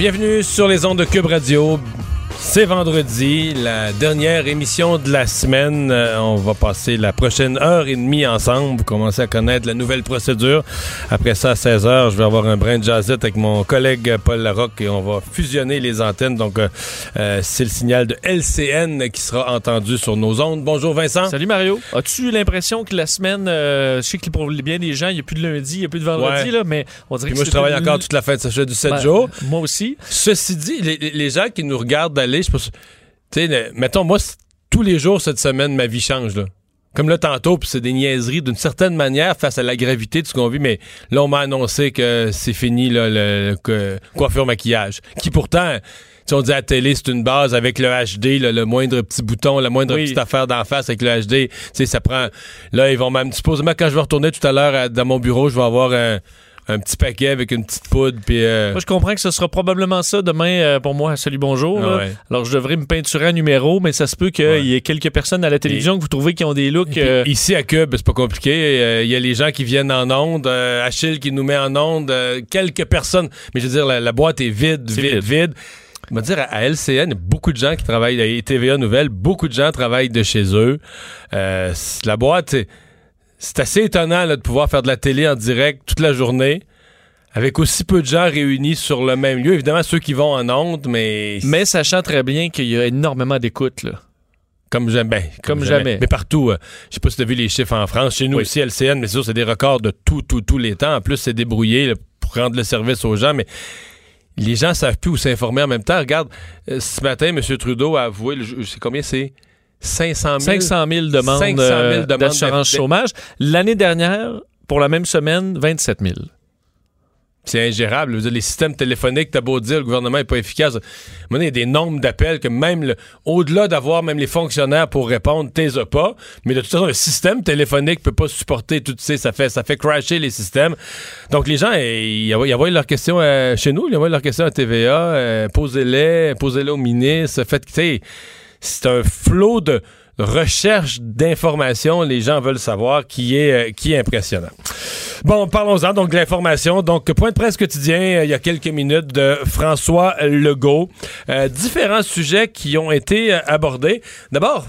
Bienvenue sur les ondes de Cube Radio. C'est vendredi, la dernière émission de la semaine. Euh, on va passer la prochaine heure et demie ensemble. Vous commencez à connaître la nouvelle procédure. Après ça, à 16 heures, je vais avoir un brin de jazzette avec mon collègue Paul Larocque et on va fusionner les antennes. Donc, euh, euh, c'est le signal de LCN qui sera entendu sur nos ondes. Bonjour Vincent. Salut Mario. As-tu eu l'impression que la semaine, euh, je sais que pour bien des gens, il n'y a plus de lundi, il n'y a plus de vendredi, Ouais. là, mais on dirait Puis que moi, je travaille une- encore toute la fête. Ça fait du 7 Ben, jours. Moi aussi. Ceci dit, les, les- les gens qui nous regardent aller, je le- mettons, moi, tous les jours cette semaine, ma vie change, là. Comme là, tantôt, puis c'est des niaiseries d'une certaine manière face à la gravité de ce qu'on vit, mais là, on m'a annoncé que c'est fini, là, le, coiffure-maquillage. Qui pourtant, si on dit à la télé, c'est une base avec le HD, là, le moindre petit bouton, la moindre Oui. petite affaire d'en face avec le HD. Tu sais, ça prend. Là, ils vont même. Supposément, quand je vais retourner tout à l'heure dans mon bureau, je vais avoir un, un petit paquet avec une petite poudre, puis. euh, Moi, je comprends que ce sera probablement ça demain euh, pour moi. Salut, bonjour. Ah ouais. Alors, je devrais me peinturer un numéro, mais ça se peut qu'il Ouais. y ait quelques personnes à la télévision que vous trouvez qui ont des looks. Puis euh, Ici à Cube, c'est pas compliqué. Il y a les gens qui viennent en onde, Achille qui nous met en onde, quelques personnes. Mais je veux dire, la, la boîte est vide, vide, vide. vide. Je veux dire, à, LCN, il y a beaucoup de gens qui travaillent, à TVA Nouvelle, beaucoup de gens travaillent de chez eux. La boîte, c'est- c'est assez étonnant là, de pouvoir faire de la télé en direct toute la journée. Avec aussi peu de gens réunis sur le même lieu. Évidemment, ceux qui vont en onde, mais... mais sachant très bien qu'il y a énormément d'écoute. là. Comme jamais. Comme jamais. Mais partout. euh, je sais pas si tu as vu les chiffres en France. Chez nous Oui. aussi, LCN, mais c'est sûr, c'est des records de tout, tout, tous les temps. En plus, c'est débrouillé là, pour rendre le service aux gens. Mais les gens savent plus où s'informer en même temps. Regarde, euh, ce matin, M. Trudeau a avoué, sais combien c'est 500 000. 500 000 demandes, 500 000 euh, demandes d'assurance chômage. L'année dernière, pour la même semaine, 27 000. C'est ingérable. Les systèmes téléphoniques, t'as beau dire, le gouvernement est pas efficace. Maintenant, il y a des nombres d'appels que même le- au-delà d'avoir même les fonctionnaires pour répondre, t'es as pas. Mais de toute façon, le système téléphonique peut pas supporter tout ça. Ça fait, ça fait crasher les systèmes. Donc, les gens, eh, ils envoient, leurs questions euh, chez nous, ils envoient leurs questions à TVA, euh, posez-les, posez-les au ministre. Faites, tu c'est un flot de recherche d'informations, les gens veulent savoir, qui est, euh, qui impressionnant. Bon, parlons-en donc de l'information. Donc, point de presse quotidien, euh, il y a quelques minutes, de François Legault. Euh, différents sujets qui ont été abordés. D'abord,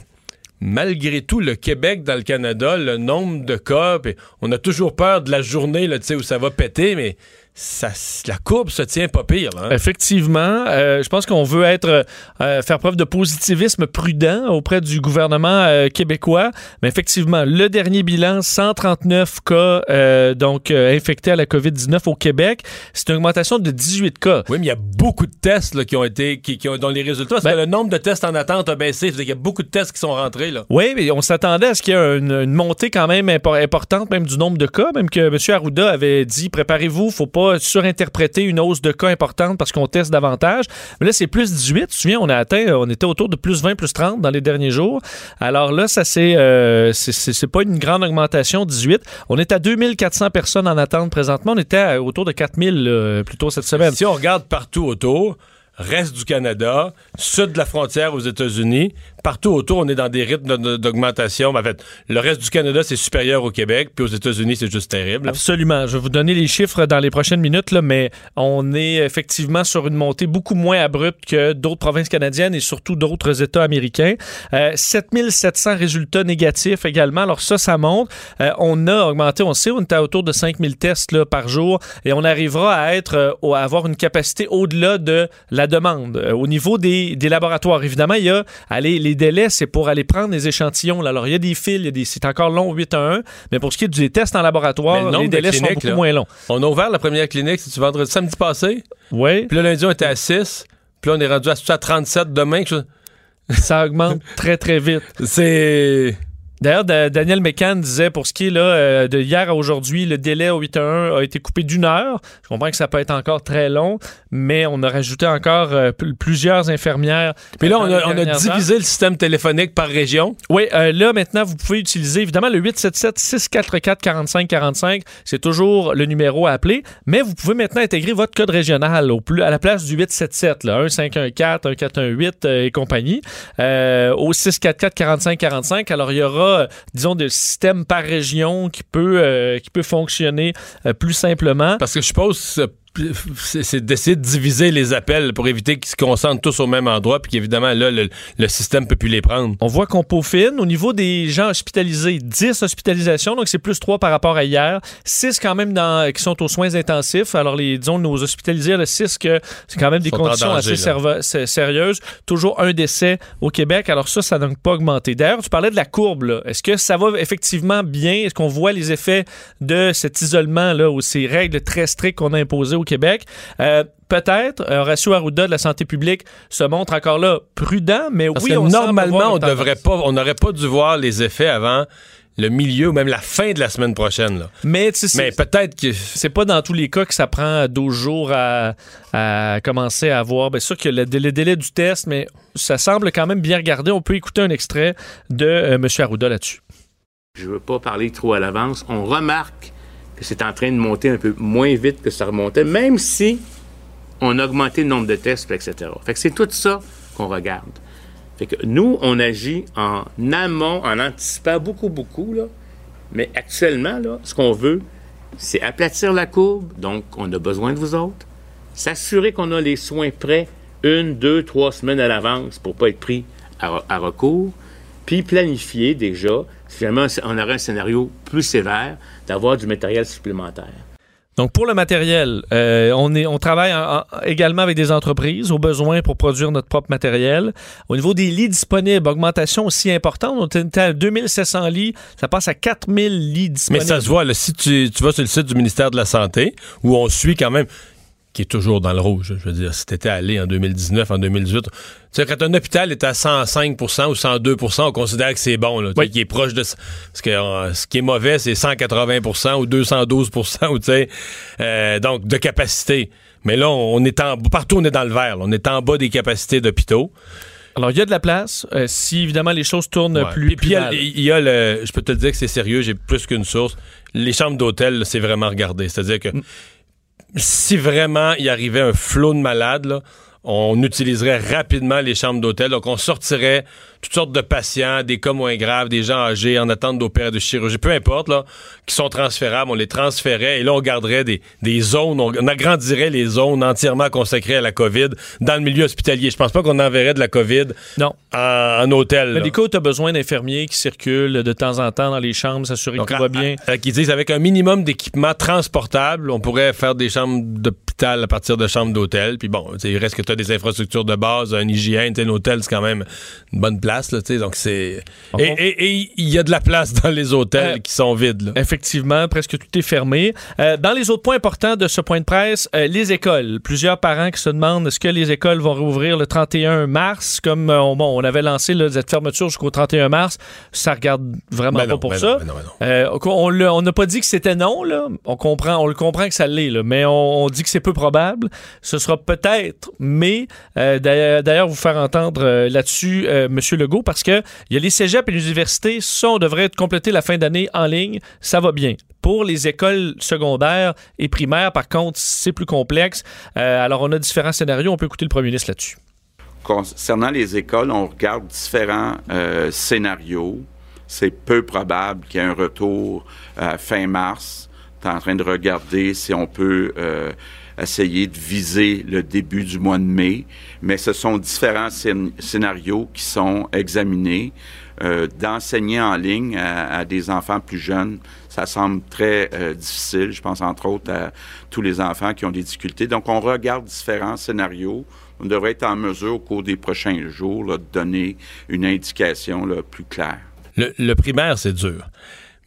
malgré tout, le Québec dans le Canada, le nombre de cas, on a toujours peur de la journée là, où ça va péter, mais ça, la courbe se tient pas pire. là, hein. Effectivement, euh, je pense qu'on veut être euh, faire preuve de positivisme prudent auprès du gouvernement euh, québécois. Mais effectivement, le dernier bilan, 139 cas euh, donc euh, infectés à la COVID-19 au Québec. C'est une augmentation de 18 cas. Oui, mais il y a beaucoup de tests là, qui ont été, qui, qui ont, dont les résultats, parce Ben- que le nombre de tests en attente a baissé. Qu'il y a beaucoup de tests qui sont rentrés. Là. Oui, mais on s'attendait à ce qu'il y ait une, une montée quand même impor- importante, même du nombre de cas, même que M. Arruda avait dit préparez-vous, faut pas surinterpréter une hausse de cas importante parce qu'on teste davantage. Mais là, c'est plus 18. Tu te souviens, on a atteint, on était autour de plus 20, plus 30 dans les derniers jours. Alors là, ça c'est euh, c'est- pas une grande augmentation, 18. On est à 2400 personnes en attente présentement. On était à autour de 4000 euh, plus tôt cette semaine. Si on regarde partout autour, reste du Canada, sud de la frontière aux États-Unis, partout autour, on est dans des rythmes d'augmentation. En fait, le reste du Canada, c'est supérieur au Québec, puis aux États-Unis, c'est juste terrible. Absolument. Je vais vous donner les chiffres dans les prochaines minutes, là, mais on est effectivement sur une montée beaucoup moins abrupte que d'autres provinces canadiennes et surtout d'autres États américains. Euh, 7700 résultats négatifs également. Alors ça, ça monte. Euh, on a augmenté, on sait, on était à autour de 5000 tests là, par jour et on arrivera à être, euh, à avoir une capacité au-delà de la demande. Euh, au niveau des, des laboratoires, évidemment, il y a, allez, les délais, c'est pour aller prendre les échantillons. là. Alors, il y a des fils, des, c'est encore long, 8 à 1, mais pour ce qui est des tests en laboratoire, le les délais sont beaucoup là. moins longs. On a ouvert la première clinique, c'est-tu vendredi, samedi passé, Oui, puis là, lundi, on était à 6, puis là, on est rendu à, à 37 demain. ça augmente très, très vite. C'est... D'ailleurs, Da- Daniel Mécan disait pour ce qui est là, euh, de hier à aujourd'hui, le délai au 811 a été coupé d'une heure. Je comprends que ça peut être encore très long, mais on a rajouté encore euh, pl- plusieurs infirmières. Puis là, dans on a, on a dernières heures. divisé le système téléphonique par région. Oui, euh, là maintenant, vous pouvez utiliser évidemment le 877-644-4545. C'est toujours le numéro à appeler, mais vous pouvez maintenant intégrer votre code régional au plus, à la place du 877, là, 1514, 1418 euh, et compagnie, euh, au 644-4545. Alors, il y aura, euh, disons, des systèmes par région qui peut, euh, qui peut fonctionner euh, plus simplement. Parce que je suppose c'est d'essayer de diviser les appels pour éviter qu'ils se concentrent tous au même endroit, puis qu'évidemment, là, le, le système peut plus les prendre. On voit qu'on peaufine. Au niveau des gens hospitalisés, 10 hospitalisations, donc c'est plus 3 par rapport à hier. 6 quand même dans, qui sont aux soins intensifs. Alors, les, disons, nos hospitalisés, le 6 que c'est quand même des conditions danger, assez sérieuses. Toujours un décès au Québec. Alors ça, ça n'a donc pas augmenté. D'ailleurs, tu parlais de la courbe. là. Est-ce que ça va effectivement bien? Est-ce qu'on voit les effets de cet isolement-là ou ces règles très strictes qu'on a imposées au Québec? Euh, Peut-être, Horacio Arruda de la santé publique se montre encore là prudent, mais Parce oui, que on normalement, voir on devrait pas, on n'aurait pas dû voir les effets avant le milieu ou même la fin de la semaine prochaine. Là. Mais peut-être que c'est pas dans tous les cas que ça prend 12 jours à, à commencer à avoir. Bien sûr que le délai, le délai du test, mais ça semble quand même bien regardé. On peut écouter un extrait de euh, M. Arruda là-dessus. Je veux pas parler trop à l'avance. On remarque c'est en train de monter un peu moins vite que ça remontait, même si on a augmenté le nombre de tests, etc. Fait que c'est tout ça qu'on regarde. Fait que nous, on agit en amont, en anticipant beaucoup, beaucoup, là. Mais actuellement, là, ce qu'on veut, c'est aplatir la courbe, donc on a besoin de vous autres, s'assurer qu'on a les soins prêts une, deux, trois semaines à l'avance pour pas être pris à, à recours, puis planifier déjà, si jamais on aurait un scénario plus sévère, d'avoir du matériel supplémentaire. Donc, pour le matériel, euh, on, est, on travaille en- en- également avec des entreprises au besoin pour produire notre propre matériel. Au niveau des lits disponibles, augmentation aussi importante. On était à 2700 lits, ça passe à 4000 lits Mais disponibles. ça se voit, là, si tu, tu vas sur le site du ministère de la Santé, où on suit quand même, qui est toujours dans le rouge, je veux dire, si t'étais allé en 2019, en 2018, tu sais, quand un hôpital est à 105% ou 102% on considère que c'est bon, là, Oui. qu'il est proche de... Parce que euh, ce qui est mauvais, c'est 180% ou 212 ou tu sais, euh, donc de capacité. Mais là, on est en... Partout, on est dans le vert. là. On est en bas des capacités d'hôpitaux. Alors, il y a de la place. euh, si, évidemment, les choses tournent Ouais. plus, Puis, il y a- le. Je peux te le dire que c'est sérieux, j'ai plus qu'une source. Les chambres d'hôtel, c'est vraiment regardé. C'est-à-dire que Mm. Si vraiment il arrivait un flot de malades, on utiliserait rapidement les chambres d'hôtel. Donc, on sortirait toutes sortes de patients, des cas moins graves, des gens âgés en attente d'opérer de chirurgie, peu importe, là, qui sont transférables. On les transférait et là, on garderait des, des zones, on, on agrandirait les zones entièrement consacrées à la COVID dans le milieu hospitalier. Je pense pas qu'on enverrait de la COVID Non. en, en hôtel. Mais des cas où tu as besoin d'infirmiers qui circulent de temps en temps dans les chambres, s'assurer que tout va bien. à- à- qui disent avec un minimum d'équipement transportable, on pourrait faire des chambres d'hôpital à partir de chambres d'hôtel. Puis bon, il reste que tu as des infrastructures de base, un hygiène, tu sais, l'hôtel, c'est quand même une bonne place. Là, donc c'est. Et il y a de la place dans les hôtels Euh, qui sont vides. là. Effectivement, presque tout est fermé. Euh, dans les autres points importants de ce point de presse, euh, les écoles. Plusieurs parents qui se demandent est-ce que les écoles vont rouvrir le 31 mars, comme on, bon, on avait lancé là, cette fermeture jusqu'au 31 mars. Ça regarde vraiment Ben pas non, pour ben ça. non, ben non, non. On n'a pas dit que c'était non, là. On comprend, on le comprend que ça l'est. Mais on, on dit que c'est peu probable. Ce sera peut-être, mais d'ailleurs, vous faire entendre là-dessus, Monsieur Parce que il y a les cégeps et les universités, ça, on devrait compléter la fin d'année en ligne. Ça va bien. Pour les écoles secondaires et primaires, par contre, c'est plus complexe. Euh, alors, on a différents scénarios. On peut écouter le premier ministre là-dessus. Concernant les écoles, on regarde différents euh, scénarios. C'est peu probable qu'il y ait un retour à fin mars. On est en train de regarder si on peut euh, essayer de viser le début du mois de mai. Mais ce sont différents scén- scénarios qui sont examinés. Euh, D'enseigner en ligne à, des enfants plus jeunes, ça semble très euh, difficile. Je pense entre autres à tous les enfants qui ont des difficultés. Donc, on regarde différents scénarios. On devrait être en mesure au cours des prochains jours de donner une indication plus claire. Le, le primaire, c'est dur.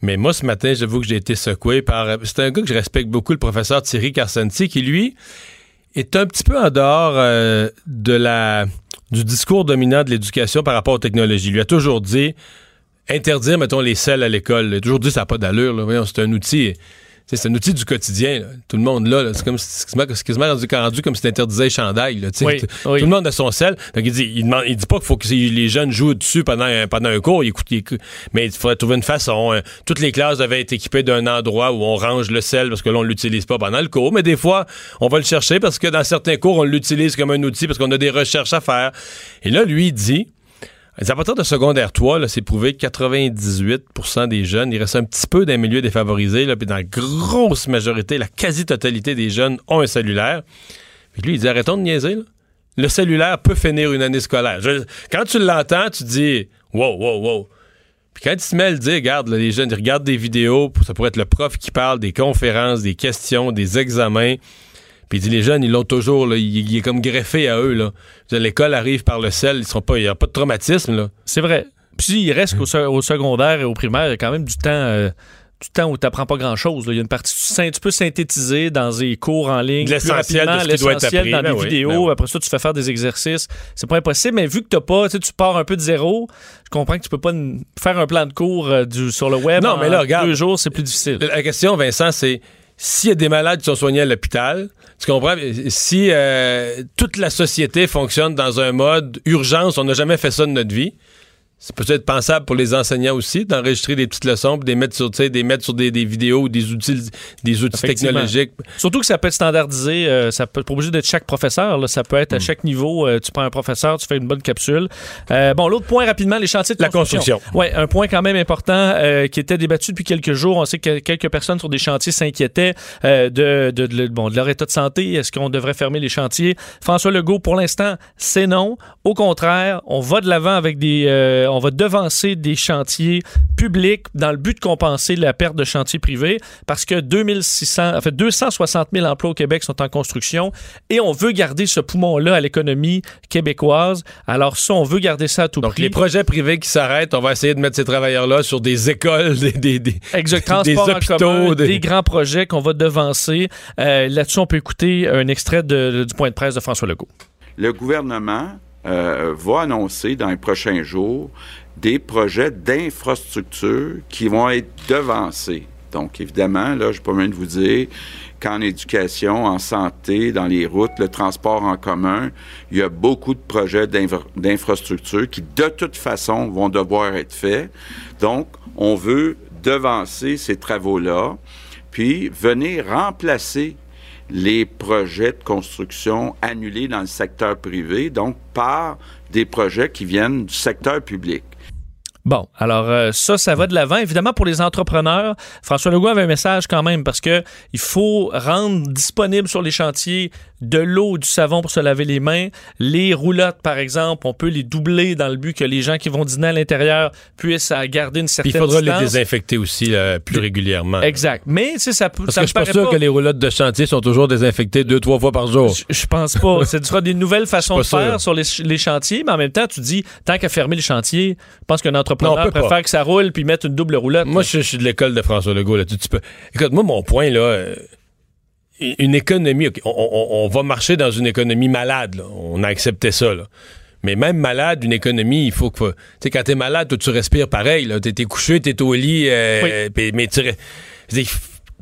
Mais moi, ce matin, j'avoue que j'ai été secoué par. C'est un gars que je respecte beaucoup, le professeur Thierry Carcenti, qui, lui, est un petit peu en dehors euh, de la, du discours dominant de l'éducation par rapport aux technologies. Il lui a toujours dit interdire, mettons, les selles à l'école. J'ai toujours dit ça n'a pas d'allure. Voyons, C'est un outil. C'est un outil du quotidien. là. Tout le monde là, là. c'est comme quasiment, rendu, rendu comme si t'interdisais les chandails. là. Oui, Tout- oui. Tout le monde a son sel. Donc il dit, il, demande, il dit pas qu'il faut que les jeunes jouent dessus pendant un, pendant un cours. Il écoute- il écoute- mais il faudrait trouver une façon. hein. Toutes les classes devaient être équipées d'un endroit où on range le sel parce que là on l'utilise pas pendant le cours. Mais des fois, on va le chercher parce que dans certains cours on l'utilise comme un outil parce qu'on a des recherches à faire. Et là, lui il dit. À partir de secondaire 3, là, c'est prouvé que 98% des jeunes, il reste un petit peu d'un milieu défavorisé, là, puis dans la grosse majorité, la quasi-totalité des jeunes ont un cellulaire. Puis lui, il dit arrêtons de niaiser. là. Le cellulaire peut finir une année scolaire. Quand tu l'entends, tu dis wow, wow, wow. Puis quand il se met à le dire, regarde, les jeunes, ils regardent des vidéos, ça pourrait être le prof qui parle, des conférences, des questions, des examens. Puis il dit les jeunes, ils l'ont toujours, là, il, il est comme greffé à eux. Là. L'école arrive par le sel, ils sont pas, il n'y a pas de traumatisme. Là. C'est vrai. Puis il reste qu'au au secondaire et au primaire, il y a quand même du temps, euh, du temps où tu n'apprends pas grand-chose. Il y a une partie, tu, peux synthétiser dans des cours en ligne, l'essentiel de rapidement, ce qui doit être l'essentiel appris. dans Ben des oui, vidéos. ben oui. Après ça, tu fais faire des exercices. C'est pas impossible, mais vu que t'as pas, tu pars un peu de zéro, je comprends que tu peux pas faire un plan de cours euh, du- sur le web. Non, en mais là, regarde. deux jours, c'est plus difficile. La question, Vincent, c'est s'il y a des malades qui sont soignés à l'hôpital, tu comprends? Si euh, toute la société fonctionne dans un mode urgence, on n'a jamais fait ça de notre vie. C'est peut-être pensable pour les enseignants aussi d'enregistrer des petites leçons, puis des mettre sur, des mettre sur des, des vidéos ou des outils, des outils technologiques. Surtout que ça peut être standardisé, euh, ça peut pas obligé d'être chaque professeur, là. ça peut Hmm. être à chaque niveau, euh, tu prends un professeur, tu fais une bonne capsule. Euh, bon, l'autre point rapidement, les chantiers de La construction. construction. Ouais, un point quand même important qui était débattu depuis quelques jours. On sait que quelques personnes sur des chantiers s'inquiétaient de, de, de- bon, de leur état de santé. Est-ce qu'on devrait fermer les chantiers? François Legault, pour l'instant, c'est non. Au contraire, on va de l'avant avec des... on va devancer des chantiers publics dans le but de compenser la perte de chantiers privés parce que 2600, en fait, 260 000 emplois au Québec sont en construction et on veut garder ce poumon-là à l'économie québécoise. Alors ça, on veut garder ça à tout Donc, prix. les projets privés qui s'arrêtent, on va essayer de mettre ces travailleurs-là sur des écoles, des, des, des- Exact, des hôpitaux, commun, des- des... grands projets qu'on va devancer. Euh, Là-dessus, on peut écouter un extrait de- du point de presse de François Legault. Le gouvernement euh, va annoncer dans les prochains jours des projets d'infrastructure qui vont être devancés. Donc, évidemment, là, je peux même vous dire qu'en éducation, en santé, dans les routes, le transport en commun, il y a beaucoup de projets d'infra- d'infrastructure qui, de toute façon, vont devoir être faits. Donc, on veut devancer ces travaux-là, puis venir remplacer les projets de construction annulés dans le secteur privé, donc par des projets qui viennent du secteur public. Bon, alors euh, ça, ça va de l'avant. Évidemment, pour les entrepreneurs, François Legault avait un message quand même parce que il faut rendre disponible sur les chantiers de l'eau, du savon pour se laver les mains. Les roulottes, par exemple, on peut les doubler dans le but que les gens qui vont dîner à l'intérieur puissent garder une Puis certaine il faudra les désinfecter aussi là, plus régulièrement. Exact. Mais, tu sais, ça peut. Parce ça que je suis pas sûr que les roulottes de chantier sont toujours désinfectées deux, trois fois par jour. Je, pense pas. Ce sera des nouvelles façons de faire sûr. sur les, les chantiers, mais en même temps, tu dis, tant qu'à fermer les chantiers, je pense qu'un on entrepreneur pas. préfère que ça roule puis mettre une double roulotte. Moi, je, je suis de l'école de François Legault. Là. Tu, tu peux... Écoute, moi, mon point, là, euh, une économie, on, on- on va marcher dans une économie malade. là. On a accepté ça. Là. Mais même malade, une économie, il faut que... Tu sais, quand t'es malade, toi, tu respires pareil. T'es, couché, t'es au lit, euh, mais tu...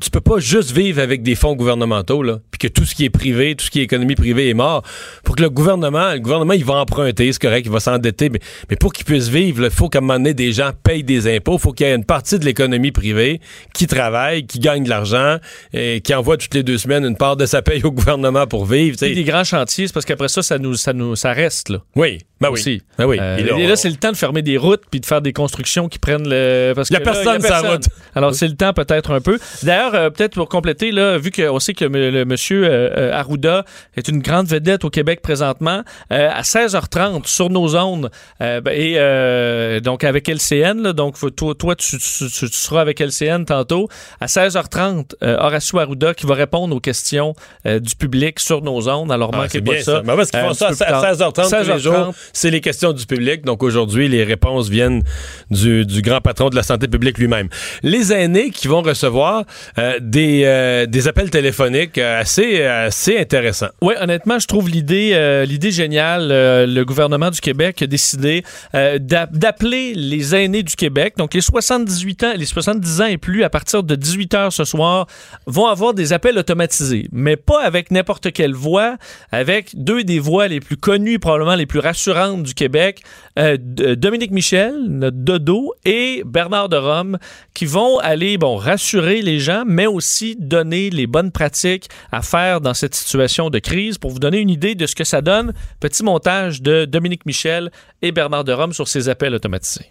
tu peux pas juste vivre avec des fonds gouvernementaux, là, puis que tout ce qui est privé, tout ce qui est économie privée est mort. Pour que le gouvernement, le gouvernement, il va emprunter, c'est correct, il va s'endetter, mais, mais pour qu'il puisse vivre, il faut qu'à un moment donné, des gens payent des impôts. Il faut qu'il y ait une partie de l'économie privée qui travaille, qui gagne de l'argent, et qui envoie toutes les deux semaines une part de sa paye au gouvernement pour vivre. tu sais. Puis des grands chantiers, c'est parce qu'après ça, ça nous, ça nous, ça reste là. Oui, ben oui. aussi. Ben oui. Euh, Et là, c'est le temps de fermer des routes puis de faire des constructions qui prennent le. Parce que là, personne sur la route. Alors c'est le temps peut-être un peu. D'ailleurs, euh, peut-être pour compléter là, vu qu'on sait que le, le monsieur euh, Arruda est une grande vedette au Québec présentement, à 16h30 sur nos zones euh, ben, et donc avec LCN, là, donc toi, toi tu, tu- tu- tu seras avec LCN tantôt à 16h30. Euh, Horacio Arruda qui va répondre aux questions du public sur nos zones. Alors Ah, manquez pas bien ça. ça. Mais parce qu'ils font ça à plus tard. 16h30 tous les jours. C'est les questions du public. Donc aujourd'hui, les réponses viennent du, du grand patron de la santé publique lui-même. Les aînés qui vont recevoir euh, des, euh, des appels téléphoniques euh, assez, assez intéressants. Oui, honnêtement, je trouve l'idée géniale. Le gouvernement du Québec a décidé d'a- d'appeler les aînés du Québec, donc les 78 ans, les 70 ans et plus, à partir de 18 heures ce soir, vont avoir des appels automatisés, mais pas avec n'importe quelle voix, avec deux des voix les plus connues, probablement les plus rassurantes du Québec, euh, D- Dominique Michel, notre dodo, et Bernard de Rome, qui vont aller, bon, rassurer les gens, mais aussi donner les bonnes pratiques à faire dans cette situation de crise. Pour vous donner une idée de ce que ça donne, petit montage de Dominique Michel et Bernard de Rome sur ces appels automatisés.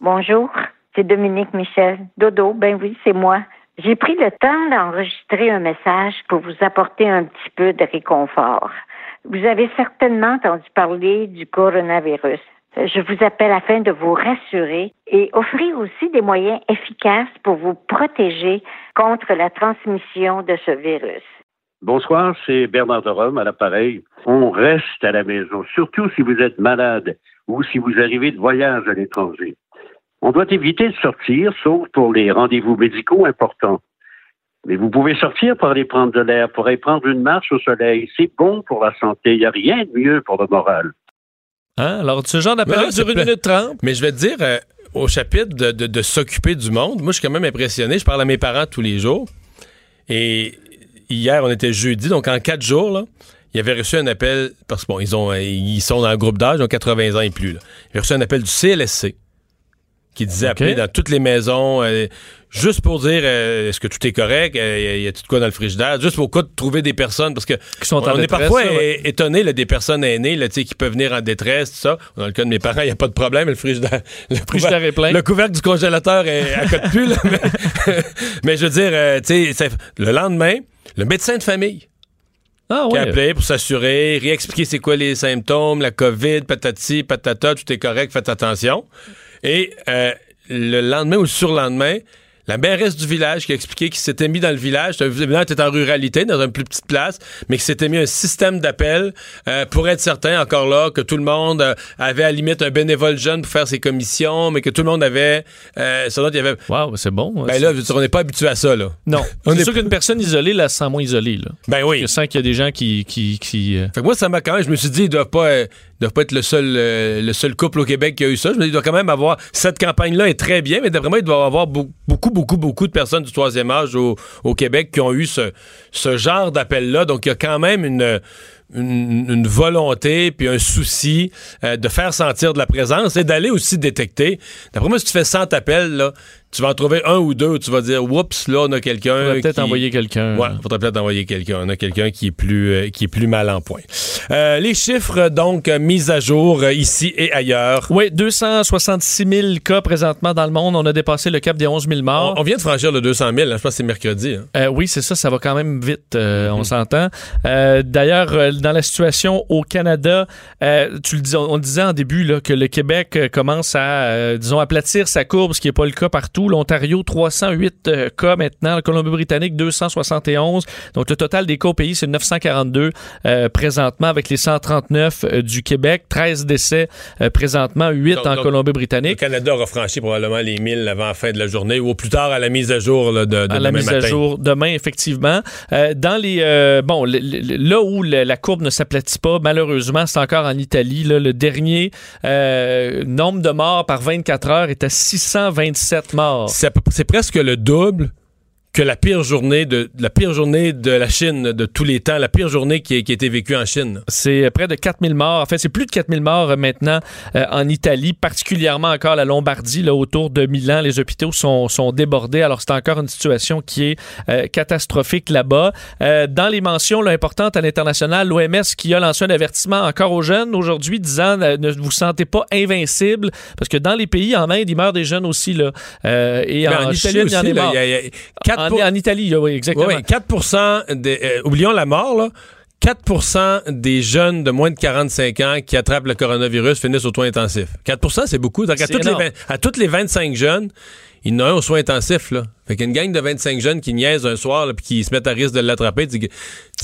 Bonjour, c'est Dominique Michel. Dodo, ben oui, c'est moi. J'ai pris le temps d'enregistrer un message pour vous apporter un petit peu de réconfort. Vous avez certainement entendu parler du coronavirus. Je vous appelle afin de vous rassurer et offrir aussi des moyens efficaces pour vous protéger contre la transmission de ce virus. Bonsoir, c'est Bernard de Rome à l'appareil. On reste à la maison, surtout si vous êtes malade ou si vous arrivez de voyage à l'étranger. On doit éviter de sortir, sauf pour les rendez-vous médicaux importants. Mais vous pouvez sortir pour aller prendre de l'air, pour aller prendre une marche au soleil. C'est bon pour la santé. Il n'y a rien de mieux pour le moral. Hein? Alors, ce genre d'appel dure une minute trente. Mais je vais te dire, euh, au chapitre de, de- de s'occuper du monde, moi, je suis quand même impressionné. Je parle à mes parents tous les jours. Et hier, on était jeudi, donc en quatre jours, là, ils avaient reçu un appel, parce que bon, ils, ont, euh, ils sont dans le groupe d'âge, ils ont 80 ans et plus. Là. Ils ont reçu un appel du CLSC qui disait OK. appeler dans toutes les maisons, euh, juste pour dire euh, est-ce que tout est correct, euh, y a-t-il de quoi dans le frigidaire, juste pour cas de trouver des personnes, parce que Qui sont en on est parfois là, ouais. étonné là, des personnes aînées là, qui peuvent venir en détresse, tout ça. Dans le cas de mes parents, il n'y a pas de problème, le frigidaire, le frigidaire est plein. le couvercle du congélateur est à côté de plus. Là, mais, mais je veux dire, euh, tu sais, c'est- le lendemain, le médecin de famille Ah qui a ouais. appelé pour s'assurer, réexpliquer c'est quoi les symptômes, la COVID, patati, patata, tout est correct, faites attention. Et euh, le lendemain ou le surlendemain, la mairesse du village qui a expliqué qu'il s'était mis dans le village, évidemment, était en ruralité, dans une plus petite place, mais qu'il s'était mis un système d'appel euh, pour être certain, encore là, que tout le monde euh, avait à la limite un bénévole jeune pour faire ses commissions, mais que tout le monde avait... Euh, sans doute, il y avait... Wow, c'est bon. Ben là, on n'est pas habitué à ça, là. non. on C'est est- sûr qu'une personne isolée la sent moins isolée. Là. Ben oui. Je sens qu'il y a des gens qui. qui, qui euh, Fait que moi, ça m'a quand même. Je me suis dit, ils doivent pas, ils doivent pas être le seul, euh, le seul couple au Québec qui a eu ça. Je me dis, il doit quand même avoir. Cette campagne-là est très bien, mais d'après moi, il doit y avoir beau- beaucoup, beaucoup, beaucoup de personnes du troisième âge au, au Québec qui ont eu ce, ce genre d'appel-là. Donc, il y a quand même une. Une, une volonté puis un souci euh, de faire sentir de la présence et d'aller aussi détecter. D'après moi, si tu fais 100 appels, là, tu vas en trouver un ou deux où tu vas dire, oups, là, on a quelqu'un. faudrait peut-être qui- envoyer quelqu'un. Ouais, faudrait peut-être envoyer quelqu'un. On a quelqu'un qui est plus euh, qui est plus mal en point. Euh, les chiffres donc mis à jour euh, ici et ailleurs. Oui, 266 000 cas présentement dans le monde. On a dépassé le cap des 11 000 On, morts. on vient de franchir le 200 000. hein, je pense que c'est mercredi. hein. Oui, c'est ça, ça va quand même vite, euh, Mm-hmm. on s'entend. D'ailleurs, dans la situation au Canada, tu le dis, on, on le disait en début là, que le Québec commence à, disons, aplatir sa courbe, ce qui n'est pas le cas partout. L'Ontario, 308 euh, cas maintenant. La Colombie-Britannique, 271. Donc, le total des cas au pays, c'est 942 euh, présentement avec les 139 euh, du Québec. 13 décès présentement, 8 Donc- en Colombie-Britannique. Le Canada aura franchi probablement les 1000 avant la fin de la journée ou au plus tard à la mise à jour là, de, de à la mise à jour demain, effectivement. Dans les bon, le- le- là où le- la courbe ne s'aplatit pas, malheureusement, c'est encore en Italie. là. le dernier nombre de morts par 24 heures est à 627 morts. C'est presque le double que la pire journée de la pire journée de la Chine de tous les temps, la pire journée qui a, qui a été vécue en Chine. C'est près de 4000 morts. En fait, c'est plus de 4000 morts euh, maintenant euh, en Italie, particulièrement encore la Lombardie, là, autour de Milan. Les hôpitaux sont, sont débordés. Alors, c'est encore une situation qui est euh, catastrophique là-bas. Euh, dans les mentions là, importantes à l'international, l'OMS qui a lancé un avertissement encore aux jeunes aujourd'hui disant euh, ne vous sentez pas invincible parce que dans les pays, en Inde, il meurt des jeunes aussi. Là, Euh, et Mais en, en Italie Chine, il y en là, y a- il y a quatre En, pour- en Italie, oui, exactement. Oui, 4 des, euh, oublions la mort, là. 4% des jeunes de moins de 45 ans qui attrapent le coronavirus finissent aux soins intensifs. 4% c'est beaucoup. Donc, à, toutes les énorme. 20 à toutes les 25 jeunes, il y en a un aux soins intensifs. Là. Fait qu'une gang de 25 jeunes qui niaisent un soir, puis qui se mettent à risque de l'attraper, tu, tu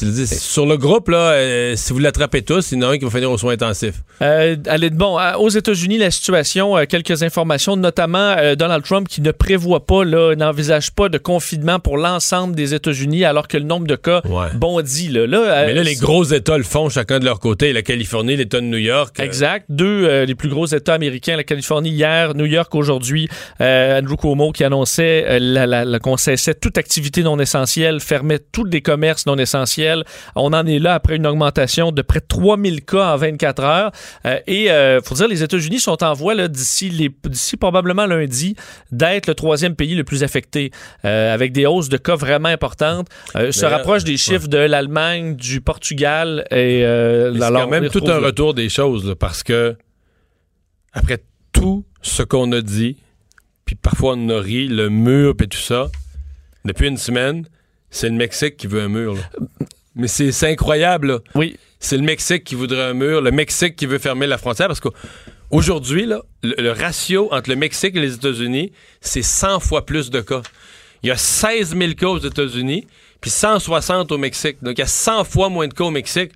le dis, sur le groupe, là, euh, si vous l'attrapez tous, il y en a un qui va finir aux soins intensifs. Euh, allez, bon, euh, aux États-Unis, la situation, euh, quelques informations, notamment euh, Donald Trump qui ne prévoit pas, là, n'envisage pas de confinement pour l'ensemble des États-Unis, alors que le nombre de cas Ouais. bondit. Là, Là, Mais là, les gros États le font chacun de leur côté. La Californie, l'État de New York. Exact. Deux les plus gros États américains, la Californie hier, New York aujourd'hui. Andrew Cuomo qui annonçait la- la- la- qu'on cessait toute activité non essentielle, fermait tous les commerces non essentiels. On en est là après une augmentation de près de 3000 cas en 24 heures. Euh, et euh, faut dire, les États-Unis sont en voie d'ici, probablement lundi d'être le troisième pays le plus affecté, euh, avec des hausses de cas vraiment importantes. Euh, se rapproche des chiffres de l'Allemagne, du Portugal et c'est quand même tout un là. retour des choses, là, parce que après tout ce qu'on a dit, puis parfois on a ri, le mur, puis tout ça, depuis une semaine, c'est le Mexique qui veut un mur. là. Mais c'est incroyable. là. Oui. C'est le Mexique qui voudrait un mur, le Mexique qui veut fermer la frontière, parce qu'aujourd'hui, le, le ratio entre le Mexique et les États-Unis, c'est 100 fois plus de cas. Il y a 16 000 cas aux États-Unis, puis 160 au Mexique. Donc, il y a 100 fois moins de cas au Mexique.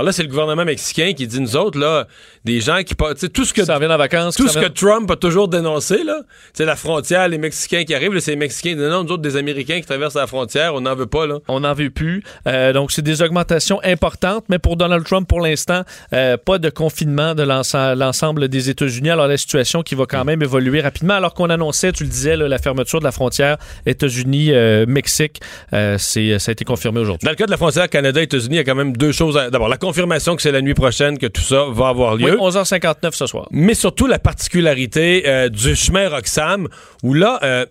Alors là, c'est le gouvernement mexicain qui dit, nous autres, là, des gens qui... pas- Tu sais, tout ce que... S'en viennent en vacances. Tout ce que Trump a toujours dénoncé, là, c'est la frontière, les Mexicains qui arrivent, c'est les Mexicains. Non, nous autres, des Américains qui traversent la frontière, on n'en veut pas, là. On n'en veut plus. Euh, donc, c'est des augmentations importantes, mais pour Donald Trump, pour l'instant, euh, pas de confinement de l'ense- l'ensemble des États-Unis. Alors, la situation qui va quand même évoluer rapidement, alors qu'on annonçait, tu le disais, là, la fermeture de la frontière États-Unis-Mexique. Euh, c'est- ça a été confirmé aujourd'hui. Dans le cas de la frontière Canada-États-Unis, il y a quand même deux choses. à- D'abord, la confirmation que c'est la nuit prochaine que tout ça va avoir Oui, lieu. 11h59 ce soir. Mais surtout la particularité euh, du chemin Roxham, où là, euh,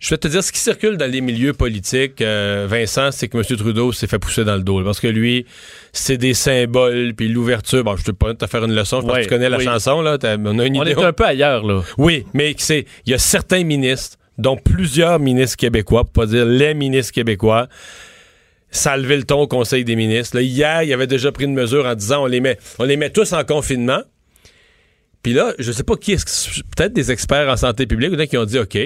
je vais te dire, ce qui circule dans les milieux politiques, euh, Vincent, c'est que M. Trudeau s'est fait pousser dans le dos. parce que lui, c'est des symboles, puis l'ouverture. Bon, je te pas te faire une leçon, je pense Ouais, que tu connais la oui. chanson, là. On a une On idée. est un peu ailleurs, là. Oui, mais c'est il y a certains ministres, dont plusieurs ministres québécois, pour pas dire les ministres québécois, ça a levé le ton au Conseil des ministres. Là, hier, il avait déjà pris une mesure en disant on les met, on les met tous en confinement. Puis là, je sais pas qui est-ce que- peut-être des experts en santé publique ou des qui ont dit OK.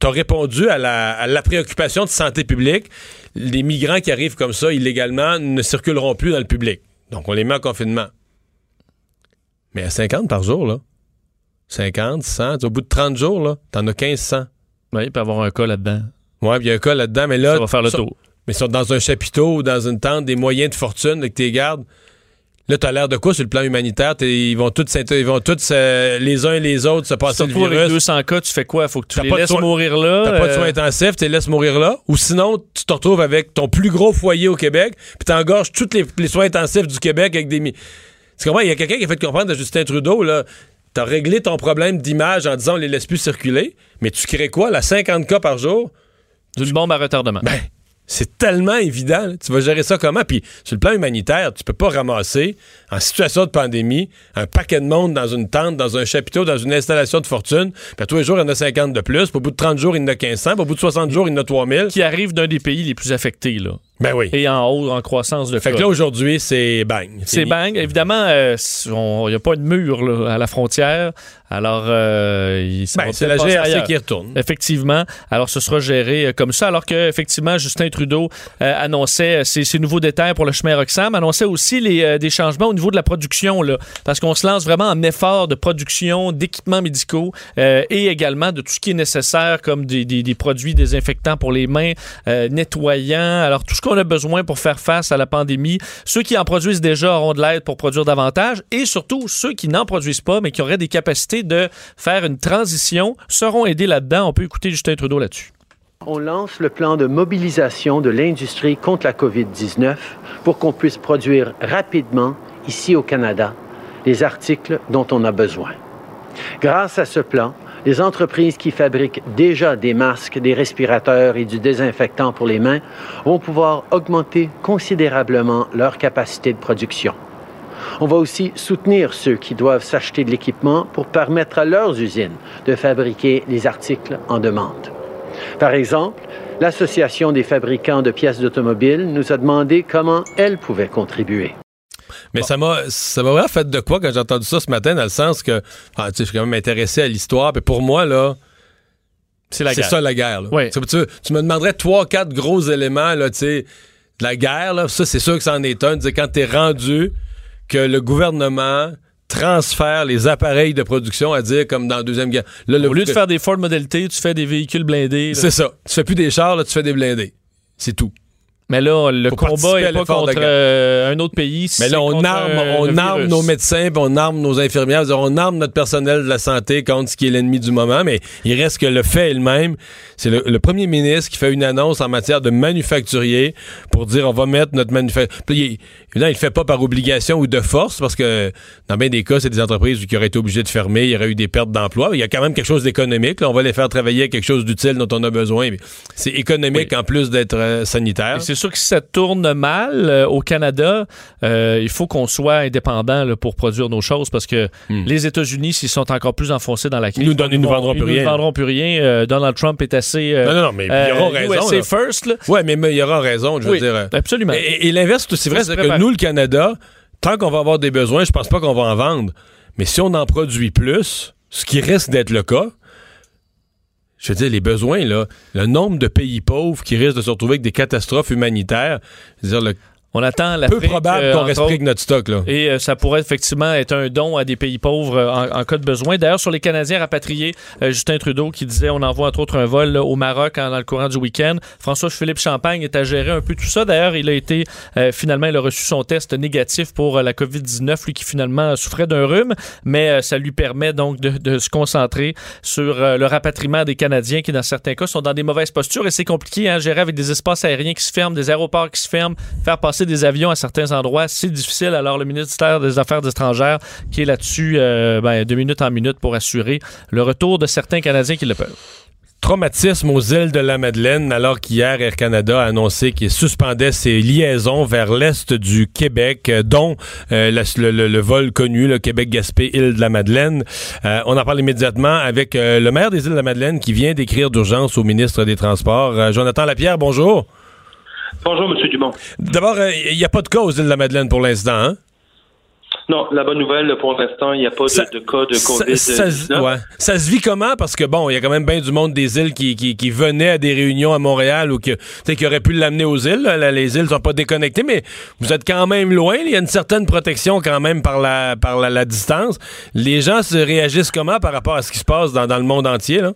T'as répondu à la, à la préoccupation de santé publique. Les migrants qui arrivent comme ça illégalement ne circuleront plus dans le public. Donc, on les met en confinement. Mais à 50 par jour, là. 50, 100, au bout de 30 jours, là, t'en as 1500. Oui, il peut y avoir un cas là-dedans. Puis il y a un cas là-dedans, mais là. Ça va faire le tour. Mais sont dans un chapiteau ou dans une tente, des moyens de fortune là, que t'es gardes. Là, t'as l'air de quoi sur le plan humanitaire? Ils vont tous, ils vont tous euh, les uns et les autres se passer le Surtout avec virus. 200 cas, tu fais quoi? Faut que tu les laisses soin- mourir là. T'as pas de euh, soins intensifs, tu les laisses mourir là. Ou sinon, tu te retrouves avec ton plus gros foyer au Québec, puis t'engorges tous les, les soins intensifs du Québec avec des... Tu comprends? Il y a quelqu'un qui a fait comprendre à Justin Trudeau, là, t'as réglé ton problème d'image en disant on les laisse plus circuler, mais tu crées quoi, là, 50 cas par jour? D'une bombe à retardement. Ben, c'est tellement évident. Tu vas gérer ça comment? Puis sur le plan humanitaire, tu peux pas ramasser, en situation de pandémie, un paquet de monde dans une tente, dans un chapiteau, dans une installation de fortune. Puis tous les jours, il y en a 50 de plus. Puis au bout de 30 jours, il y en a 1500. Puis au bout de 60 jours, il y en a 3000. qui arrive d'un des pays les plus affectés, là. Ben oui. Et en haut, en croissance de Fait que là, aujourd'hui, c'est bang. C'est bang. Évidemment, euh, il n'y a pas de mur là, à la frontière. Alors, euh, Ben, c'est la GRC ailleurs. qui retourne. Effectivement. Alors, ce sera géré euh, comme ça. Alors que, effectivement, Justin Trudeau annonçait ses, nouveaux détails pour le chemin Roxham, annonçait aussi les, des changements au niveau de la production, là, parce qu'on se lance vraiment en effort de production d'équipements médicaux et également de tout ce qui est nécessaire, comme des, des- des produits désinfectants pour les mains, nettoyants. Alors, tout ce qu'on a besoin pour faire face à la pandémie. Ceux qui en produisent déjà auront de l'aide pour produire davantage et surtout ceux qui n'en produisent pas, mais qui auraient des capacités de faire une transition, seront aidés là-dedans. On peut écouter Justin Trudeau là-dessus. On lance le plan de mobilisation de l'industrie contre la COVID-19 pour qu'on puisse produire rapidement, ici au Canada, les articles dont on a besoin. Grâce à ce plan, les entreprises qui fabriquent déjà des masques, des respirateurs et du désinfectant pour les mains vont pouvoir augmenter considérablement leur capacité de production. On va aussi soutenir ceux qui doivent s'acheter de l'équipement pour permettre à leurs usines de fabriquer les articles en demande. Par exemple, l'Association des fabricants de pièces d'automobile nous a demandé comment elle pouvait contribuer. Mais ça m'a ça m'a vraiment fait de quoi quand j'ai entendu ça ce matin, dans le sens que ah, je suis quand même intéressé à l'histoire. Puis pour moi, là, C'est ça la guerre. là. Tu, tu- me demanderais trois, quatre gros éléments là, de la guerre. Là. Ça, c'est sûr que c'en est un. Quand tu es rendu que le gouvernement transfère les appareils de production à dire comme dans la Deuxième Guerre. Là, Au lieu de faire des Ford Model T, tu fais des véhicules blindés. C'est ça. Tu fais plus des chars, là, tu fais des blindés. C'est tout. Mais là, le combat n'est pas contre euh, un autre pays. Mais là, on arme, un- on arme nos médecins, puis on arme nos infirmières, on arme notre personnel de la santé contre ce qui est l'ennemi du moment, mais il reste que le fait est le même. C'est le, le premier ministre qui fait une annonce en matière de manufacturier pour dire on va mettre notre manufacturier. Évidemment, il ne le fait pas par obligation ou de force, parce que dans bien des cas, c'est des entreprises qui auraient été obligées de fermer, il y aurait eu des pertes d'emplois. Il y a quand même quelque chose d'économique. là. On va les faire travailler à quelque chose d'utile dont on a besoin. C'est économique en plus d'être euh, sanitaire. Et C'est sûr que si ça tourne mal euh, au Canada, euh, il faut qu'on soit indépendant là, pour produire nos choses parce que les États-Unis, s'ils sont encore plus enfoncés dans la crise, Hmm. Ils nous donnent- ils nous vendront plus ils rien. nous vendront plus rien. Euh, Donald Trump est assez. Non, non, non, mais il aura euh, raison, là. first. Là. Ouais, mais, mais il y aura raison, je veux dire. absolument. Et, et l'inverse, c'est vrai, c'est que nous, le Canada, tant qu'on va avoir des besoins, je pense pas qu'on va en vendre. Mais si on en produit plus, ce qui risque d'être le cas, je veux dire, les besoins, là, le nombre de pays pauvres qui risquent de se retrouver avec des catastrophes humanitaires, je veux dire, le On attend la peu probable qu'on restrique notre stock, là. Et euh, ça pourrait effectivement être un don à des pays pauvres euh, en, en cas de besoin. D'ailleurs, sur les Canadiens rapatriés, euh, Justin Trudeau qui disait on envoie entre autres un vol là, au Maroc en- dans le courant du week-end. François-Philippe Champagne est à gérer un peu tout ça. D'ailleurs, il a été euh, finalement, il a reçu son test négatif pour euh, la COVID-19, lui qui finalement souffrait d'un rhume, mais euh, ça lui permet donc de, de se concentrer sur euh, le rapatriement des Canadiens qui, dans certains cas, sont dans des mauvaises postures et c'est compliqué à gérer avec des espaces aériens qui se ferment, des aéroports qui se ferment, faire passer des avions à certains endroits, c'est difficile. Alors, le ministère des Affaires étrangères qui est là-dessus euh, ben, de minute en minute pour assurer le retour de certains Canadiens qui le peuvent. Traumatisme aux îles de la Madeleine, alors qu'hier, Air Canada a annoncé qu'il suspendait ses liaisons vers l'est du Québec, euh, dont euh, le, vol connu, le Québec-Gaspé-Île de la Madeleine. On en parle immédiatement avec le maire des îles de la Madeleine qui vient d'écrire d'urgence au ministre des Transports. Jonathan Lapierre, bonjour. Bonjour, M. Dumont. D'abord, euh, il n'y a pas de cas aux îles de la Madeleine pour l'instant, hein? Non, la bonne nouvelle, pour l'instant, il n'y a pas de, de cas de Ça, ça se- COVID-19. ouais. Ça se vit comment? Parce que bon, il y a quand même bien du monde des îles qui, qui, qui venait à des réunions à Montréal ou sais, qui auraient pu l'amener aux îles. là. Les îles sont pas déconnectées, mais vous êtes quand même loin. Il y a une certaine protection quand même par la, par la, la distance. Les gens se réagissent comment par rapport à ce qui se passe dans, dans le monde entier? Là?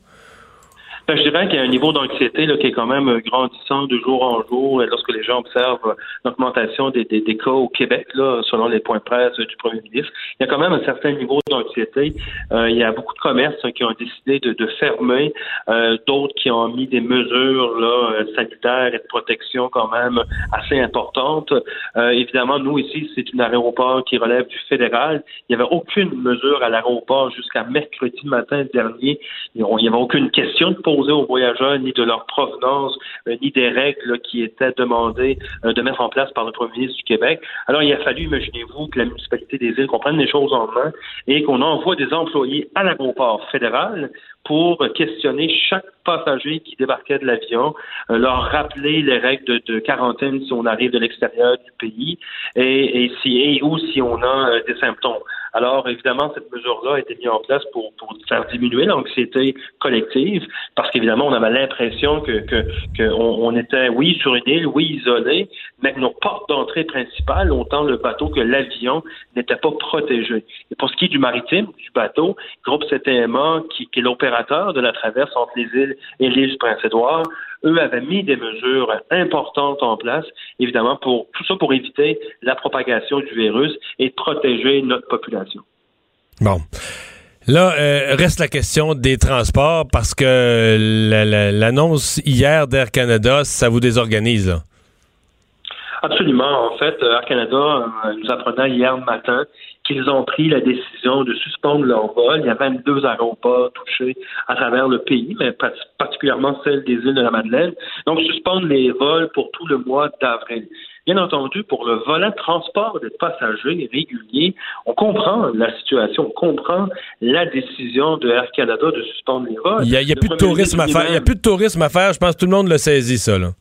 Ben, je dirais qu'il y a un niveau d'anxiété qui est quand même euh, grandissant de jour en jour euh, lorsque les gens observent euh, l'augmentation des, des, des cas au Québec, là, selon les points de presse du premier ministre. Il y a quand même un certain niveau d'anxiété. Euh, il y a beaucoup de commerces hein, qui ont décidé de, de fermer, euh, d'autres qui ont mis des mesures là, sanitaires et de protection quand même assez importantes. Euh, évidemment, nous ici, c'est un aéroport qui relève du fédéral. Il n'y avait aucune mesure à l'aéroport jusqu'à mercredi matin dernier. Il n'y avait aucune question de poser aux voyageurs, ni de leur provenance, euh, ni des règles qui étaient demandées euh, de mettre en place par le premier ministre du Québec. Alors, il a fallu, imaginez-vous, que la municipalité des îles comprenne les choses en main et qu'on envoie des employés à l'aéroport fédéral pour questionner chaque passager qui débarquait de l'avion, euh, leur rappeler les règles de, quarantaine si on arrive de l'extérieur du pays et, si et ou si on a euh, des symptômes. Alors, évidemment, cette mesure-là a été mise en place pour, faire diminuer l'anxiété collective, parce qu'évidemment, on avait l'impression que, que, que on était, oui, sur une île, oui, isolé, mais que nos portes d'entrée principales, autant le bateau que l'avion, n'étaient pas protégées. Et pour ce qui est du maritime, du bateau, Groupe CTMA, qui, qui est l'opérateur de la traverse entre les îles et l'île du Prince-Édouard, eux avaient mis des mesures importantes en place, évidemment, pour tout ça pour éviter la propagation du virus et protéger notre population. Bon. Là, euh, reste la question des transports parce que la- la- l'annonce hier d'Air Canada, ça vous désorganise. Là? Absolument. En fait, Air Canada euh, nous apprenait hier matin qu'ils ont pris la décision de suspendre leur vol. Il y a 22 aéroports touchés à travers le pays, mais particulièrement celle des îles de la Madeleine. Donc, suspendre les vols pour tout le mois d'avril. Bien entendu, pour le volet transport des passagers réguliers, on comprend la situation, on comprend la décision de Air Canada de suspendre les vols. Il n'y a, y plus de tourisme à faire. Il y a plus de tourisme à faire. Je pense que tout le monde le saisit, ça. Là.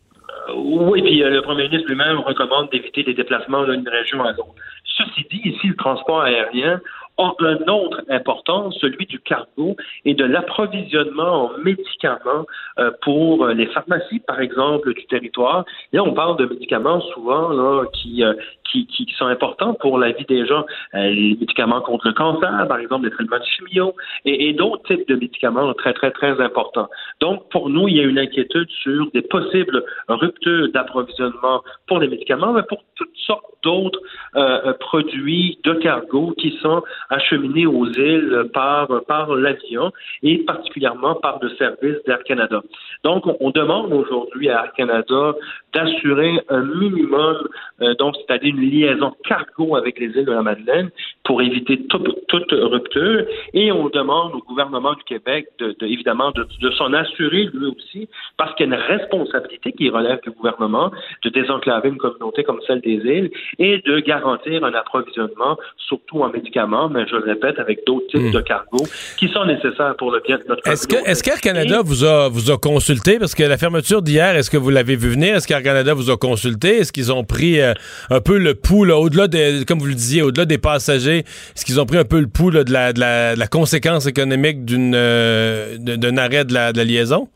oui, puis euh, le premier ministre lui-même recommande d'éviter les déplacements d'une région à l'autre. Ceci dit, ici, le transport aérien a un autre important, celui du cargo et de l'approvisionnement en médicaments euh, pour euh, les pharmacies, par exemple, du territoire. Là, on parle de médicaments souvent euh, qui, sont importants pour la vie des gens. Les médicaments contre le cancer, par exemple, les traitements de chimio et, et d'autres types de médicaments très, très, très importants. Donc, pour nous, il y a une inquiétude sur des possibles ruptures d'approvisionnement pour les médicaments, mais pour toutes sortes d'autres euh, euh, produits de cargo qui sont acheminés aux îles par, par l'avion et particulièrement par le service d'Air Canada. Donc, on demande aujourd'hui à Air Canada d'assurer un minimum, euh, donc c'est-à-dire une liaison cargo avec les îles de la Madeleine pour éviter toute rupture. Et on demande au gouvernement du Québec, de, évidemment, de s'en assurer lui aussi, parce qu'il y a une responsabilité qui relève du gouvernement de désenclaver une communauté comme celle des îles et de garantir un approvisionnement, surtout en médicaments, mais je le répète, avec d'autres types hmm. de cargos qui sont nécessaires pour le bien de notre Est-ce qu'Air Canada vous a, vous a consulté? Parce que la fermeture d'hier, est-ce que vous l'avez vu venir? Est-ce qu'Air Canada vous a consulté? Est-ce qu'ils ont pris euh, un peu le pouls, au-delà de, comme vous le disiez, au-delà des passagers, est-ce qu'ils ont pris un peu le pouls de, la, de, la, conséquence économique d'une euh, d'un arrêt de la liaison?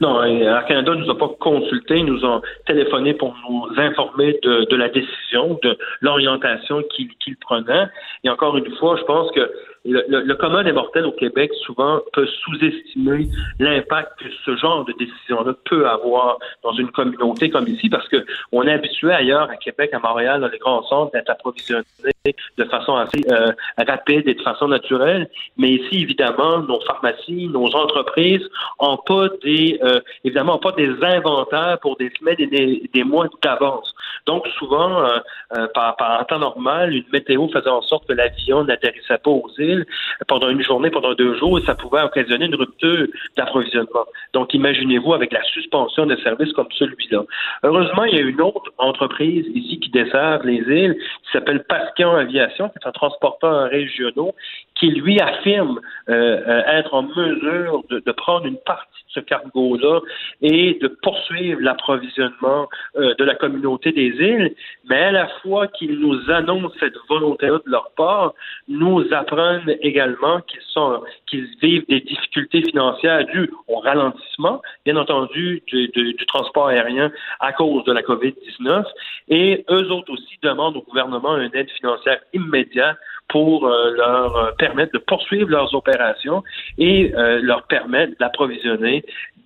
Non, Air Canada nous a pas consultés, nous ont téléphoné pour nous informer de, la décision, de l'orientation qu'il qu prenait. Et encore une fois, je pense que le, le, le, commun des mortels au Québec souvent peut sous-estimer l'impact que ce genre de décision-là peut avoir dans une communauté comme ici, parce que on est habitué ailleurs, à Québec, à Montréal, dans les grands centres, d'être approvisionné de façon assez euh, rapide et de façon naturelle. Mais ici, évidemment, nos pharmacies, nos entreprises n'ont pas des, euh, évidemment, pas des inventaires pour des semaines et des mois d'avance. Donc, souvent, euh, euh par, par, temps normal, une météo faisait en sorte que l'avion n'atterrissait pas aux îles pendant une journée, pendant deux jours, et ça pouvait occasionner une rupture d'approvisionnement. Donc, imaginez-vous avec la suspension de services comme celui-là. Heureusement, il y a une autre entreprise ici qui dessert les îles, qui s'appelle Pascan Aviation, qui est un transporteur régional, qui lui affirme euh, euh, être en mesure de, de prendre une partie ce cargo-là et de poursuivre l'approvisionnement euh, de la communauté des îles, mais à la fois qu'ils nous annoncent cette volonté-là de leur part, nous apprennent également qu'ils sont qu'ils vivent des difficultés financières dues au ralentissement, bien entendu, du, du, du transport aérien à cause de la COVID-19, et eux autres aussi demandent au gouvernement une aide financière immédiate pour euh, leur euh, permettre de poursuivre leurs opérations et euh, leur permettre d'approvisionner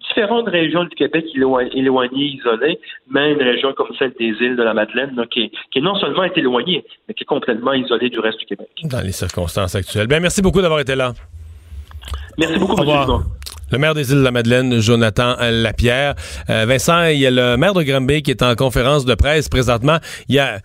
différentes régions du Québec éloignées, isolées, mais une région comme celle des îles de la Madeleine, qui, non seulement est éloignée, mais qui est complètement isolée du reste du Québec. Dans les circonstances actuelles. Bien, merci beaucoup d'avoir été là. Merci beaucoup, Au le maire des îles de la Madeleine, Jonathan Lapierre. Euh, Vincent, il y a le maire de Granby qui est en conférence de presse présentement. Il y a,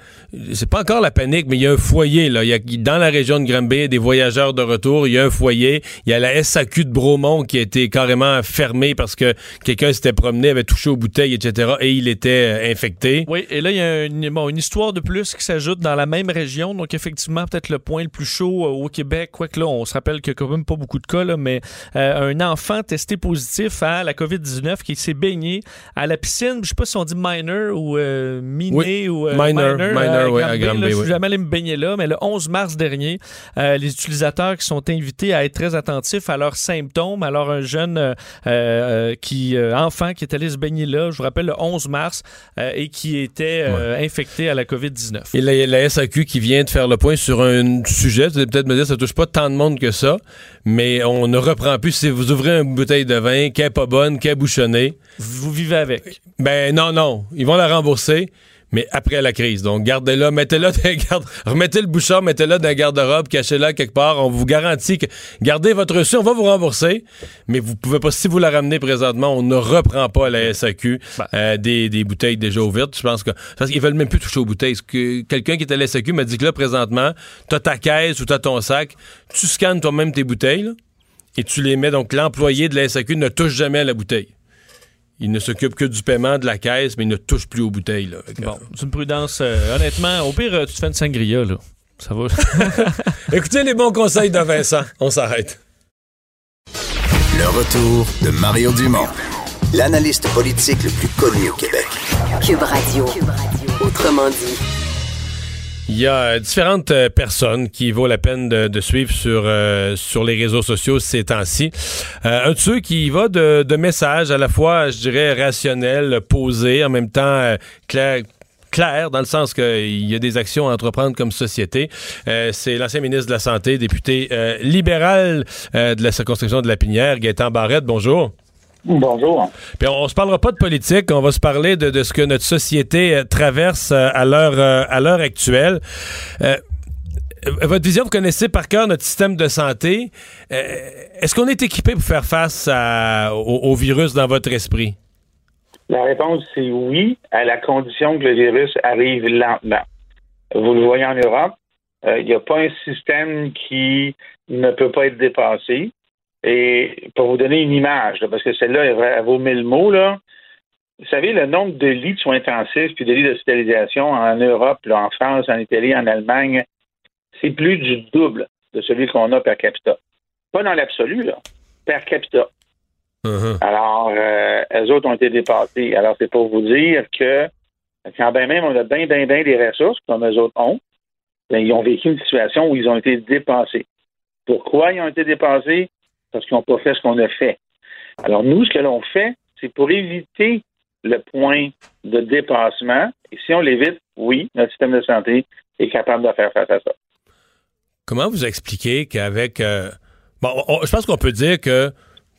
c'est pas encore la panique, mais il y a un foyer, là. Il y a, dans la région de Granby, des voyageurs de retour. Il y a un foyer. Il y a la SAQ de Bromont qui a été carrément fermée parce que quelqu'un s'était promené, avait touché aux bouteilles, etc. et il était euh, infecté. Oui, et là, il y a une, bon, une histoire de plus qui s'ajoute dans la même région. Donc, effectivement, peut-être le point le plus chaud euh, au Québec. Quoique là, on se rappelle qu'il y a quand même pas beaucoup de cas, là, mais un enfant testé positif hein, à la COVID-19 qui s'est baigné à la piscine. Je ne sais pas si on dit minor ou euh, miné oui. ou euh, minor, euh, oui, à là, oui. Je suis jamais allé me baigner là, mais le 11 mars dernier, euh, les utilisateurs qui sont invités à être très attentifs à leurs symptômes. Alors un jeune qui enfant qui est allé se baigner là, je vous rappelle le 11 mars et qui était infecté à la COVID-19. Et la, la SAQ qui vient de faire le point sur un sujet, Vous allez peut-être me dire ça touche pas tant de monde que ça mais on ne reprend plus. Si vous ouvrez une bouteille de vin qui n'est pas bonne, qui est bouchonnée. Vous vivez avec. Ben non, non. Ils vont la rembourser mais après la crise. Donc, gardez-la, mettez-la dans garde remettez le bouchon, mettez-la dans un garde-robe, cachez-la quelque part. On vous garantit que gardez votre reçu, on va vous rembourser, mais vous pouvez pas, si vous la ramenez présentement, on ne reprend pas à la SAQ bah. euh, des, bouteilles déjà ouvertes. Je pense que parce qu'ils veulent même plus toucher aux bouteilles. Que quelqu'un qui est à la SAQ m'a dit que là, présentement, t'as ta caisse ou t'as ton sac, tu scannes toi-même tes bouteilles et tu les mets. Donc, l'employé de la SAQ ne touche jamais à la bouteille il ne s'occupe que du paiement de la caisse, mais il ne touche plus aux bouteilles. Là. Bon, c'est une prudence. Euh, honnêtement, au pire, euh, tu te fais une sangria, là. Ça va. Écoutez les bons conseils de Vincent. On s'arrête. Le retour de Mario Dumont, l'analyste politique le plus connu au Québec. Cube Radio. Cube Radio. Autrement dit différentes euh, personnes qui vaut la peine de, de suivre sur, euh, sur les réseaux sociaux ces temps-ci. Euh, un de ceux qui va de, de messages à la fois, je dirais, rationnels, posés, en même temps euh, clair, dans le sens qu'il y a des actions à entreprendre comme société. Euh, c'est l'ancien ministre de la Santé, député euh, libéral euh, de la circonscription de la Pinière, Gaétan Barrette. Bonjour. Bonjour. Puis on, on se parlera pas de politique, on va se parler de, de ce que notre société euh, traverse euh, à l'heure euh, à l'heure actuelle. Euh, votre vision, vous connaissez par cœur notre système de santé. Euh, Est-ce qu'on est équipé pour faire face à- au, au virus dans votre esprit? La réponse, c'est oui, à la condition que le virus arrive lentement. Vous le voyez en Europe, euh, il n'y a pas un système qui ne peut pas être dépassé. Et pour vous donner une image, là, parce que celle-là, elle, elle vaut mille mots, là. Vous savez, le nombre de lits de soins intensifs puis de lits d'hospitalisation en Europe, là, en France, en Italie, en Allemagne, c'est plus du double de celui qu'on a per capita. Pas dans l'absolu, là, per capita. Alors, euh, elles autres ont été dépassées. Alors, c'est pour vous dire que quand bien même on a bien, bien, bien des ressources, comme eux autres ont, ben, ils ont vécu une situation où ils ont été dépassés. Pourquoi ils ont été dépassés? Parce qu'ils n'ont pas fait ce qu'on a fait. Alors, nous, ce que l'on fait, c'est pour éviter le point de dépassement. Et si on l'évite, oui, notre système de santé est capable de faire face à ça. Comment vous expliquez qu'avec... euh, bon, on- je pense qu'on peut dire que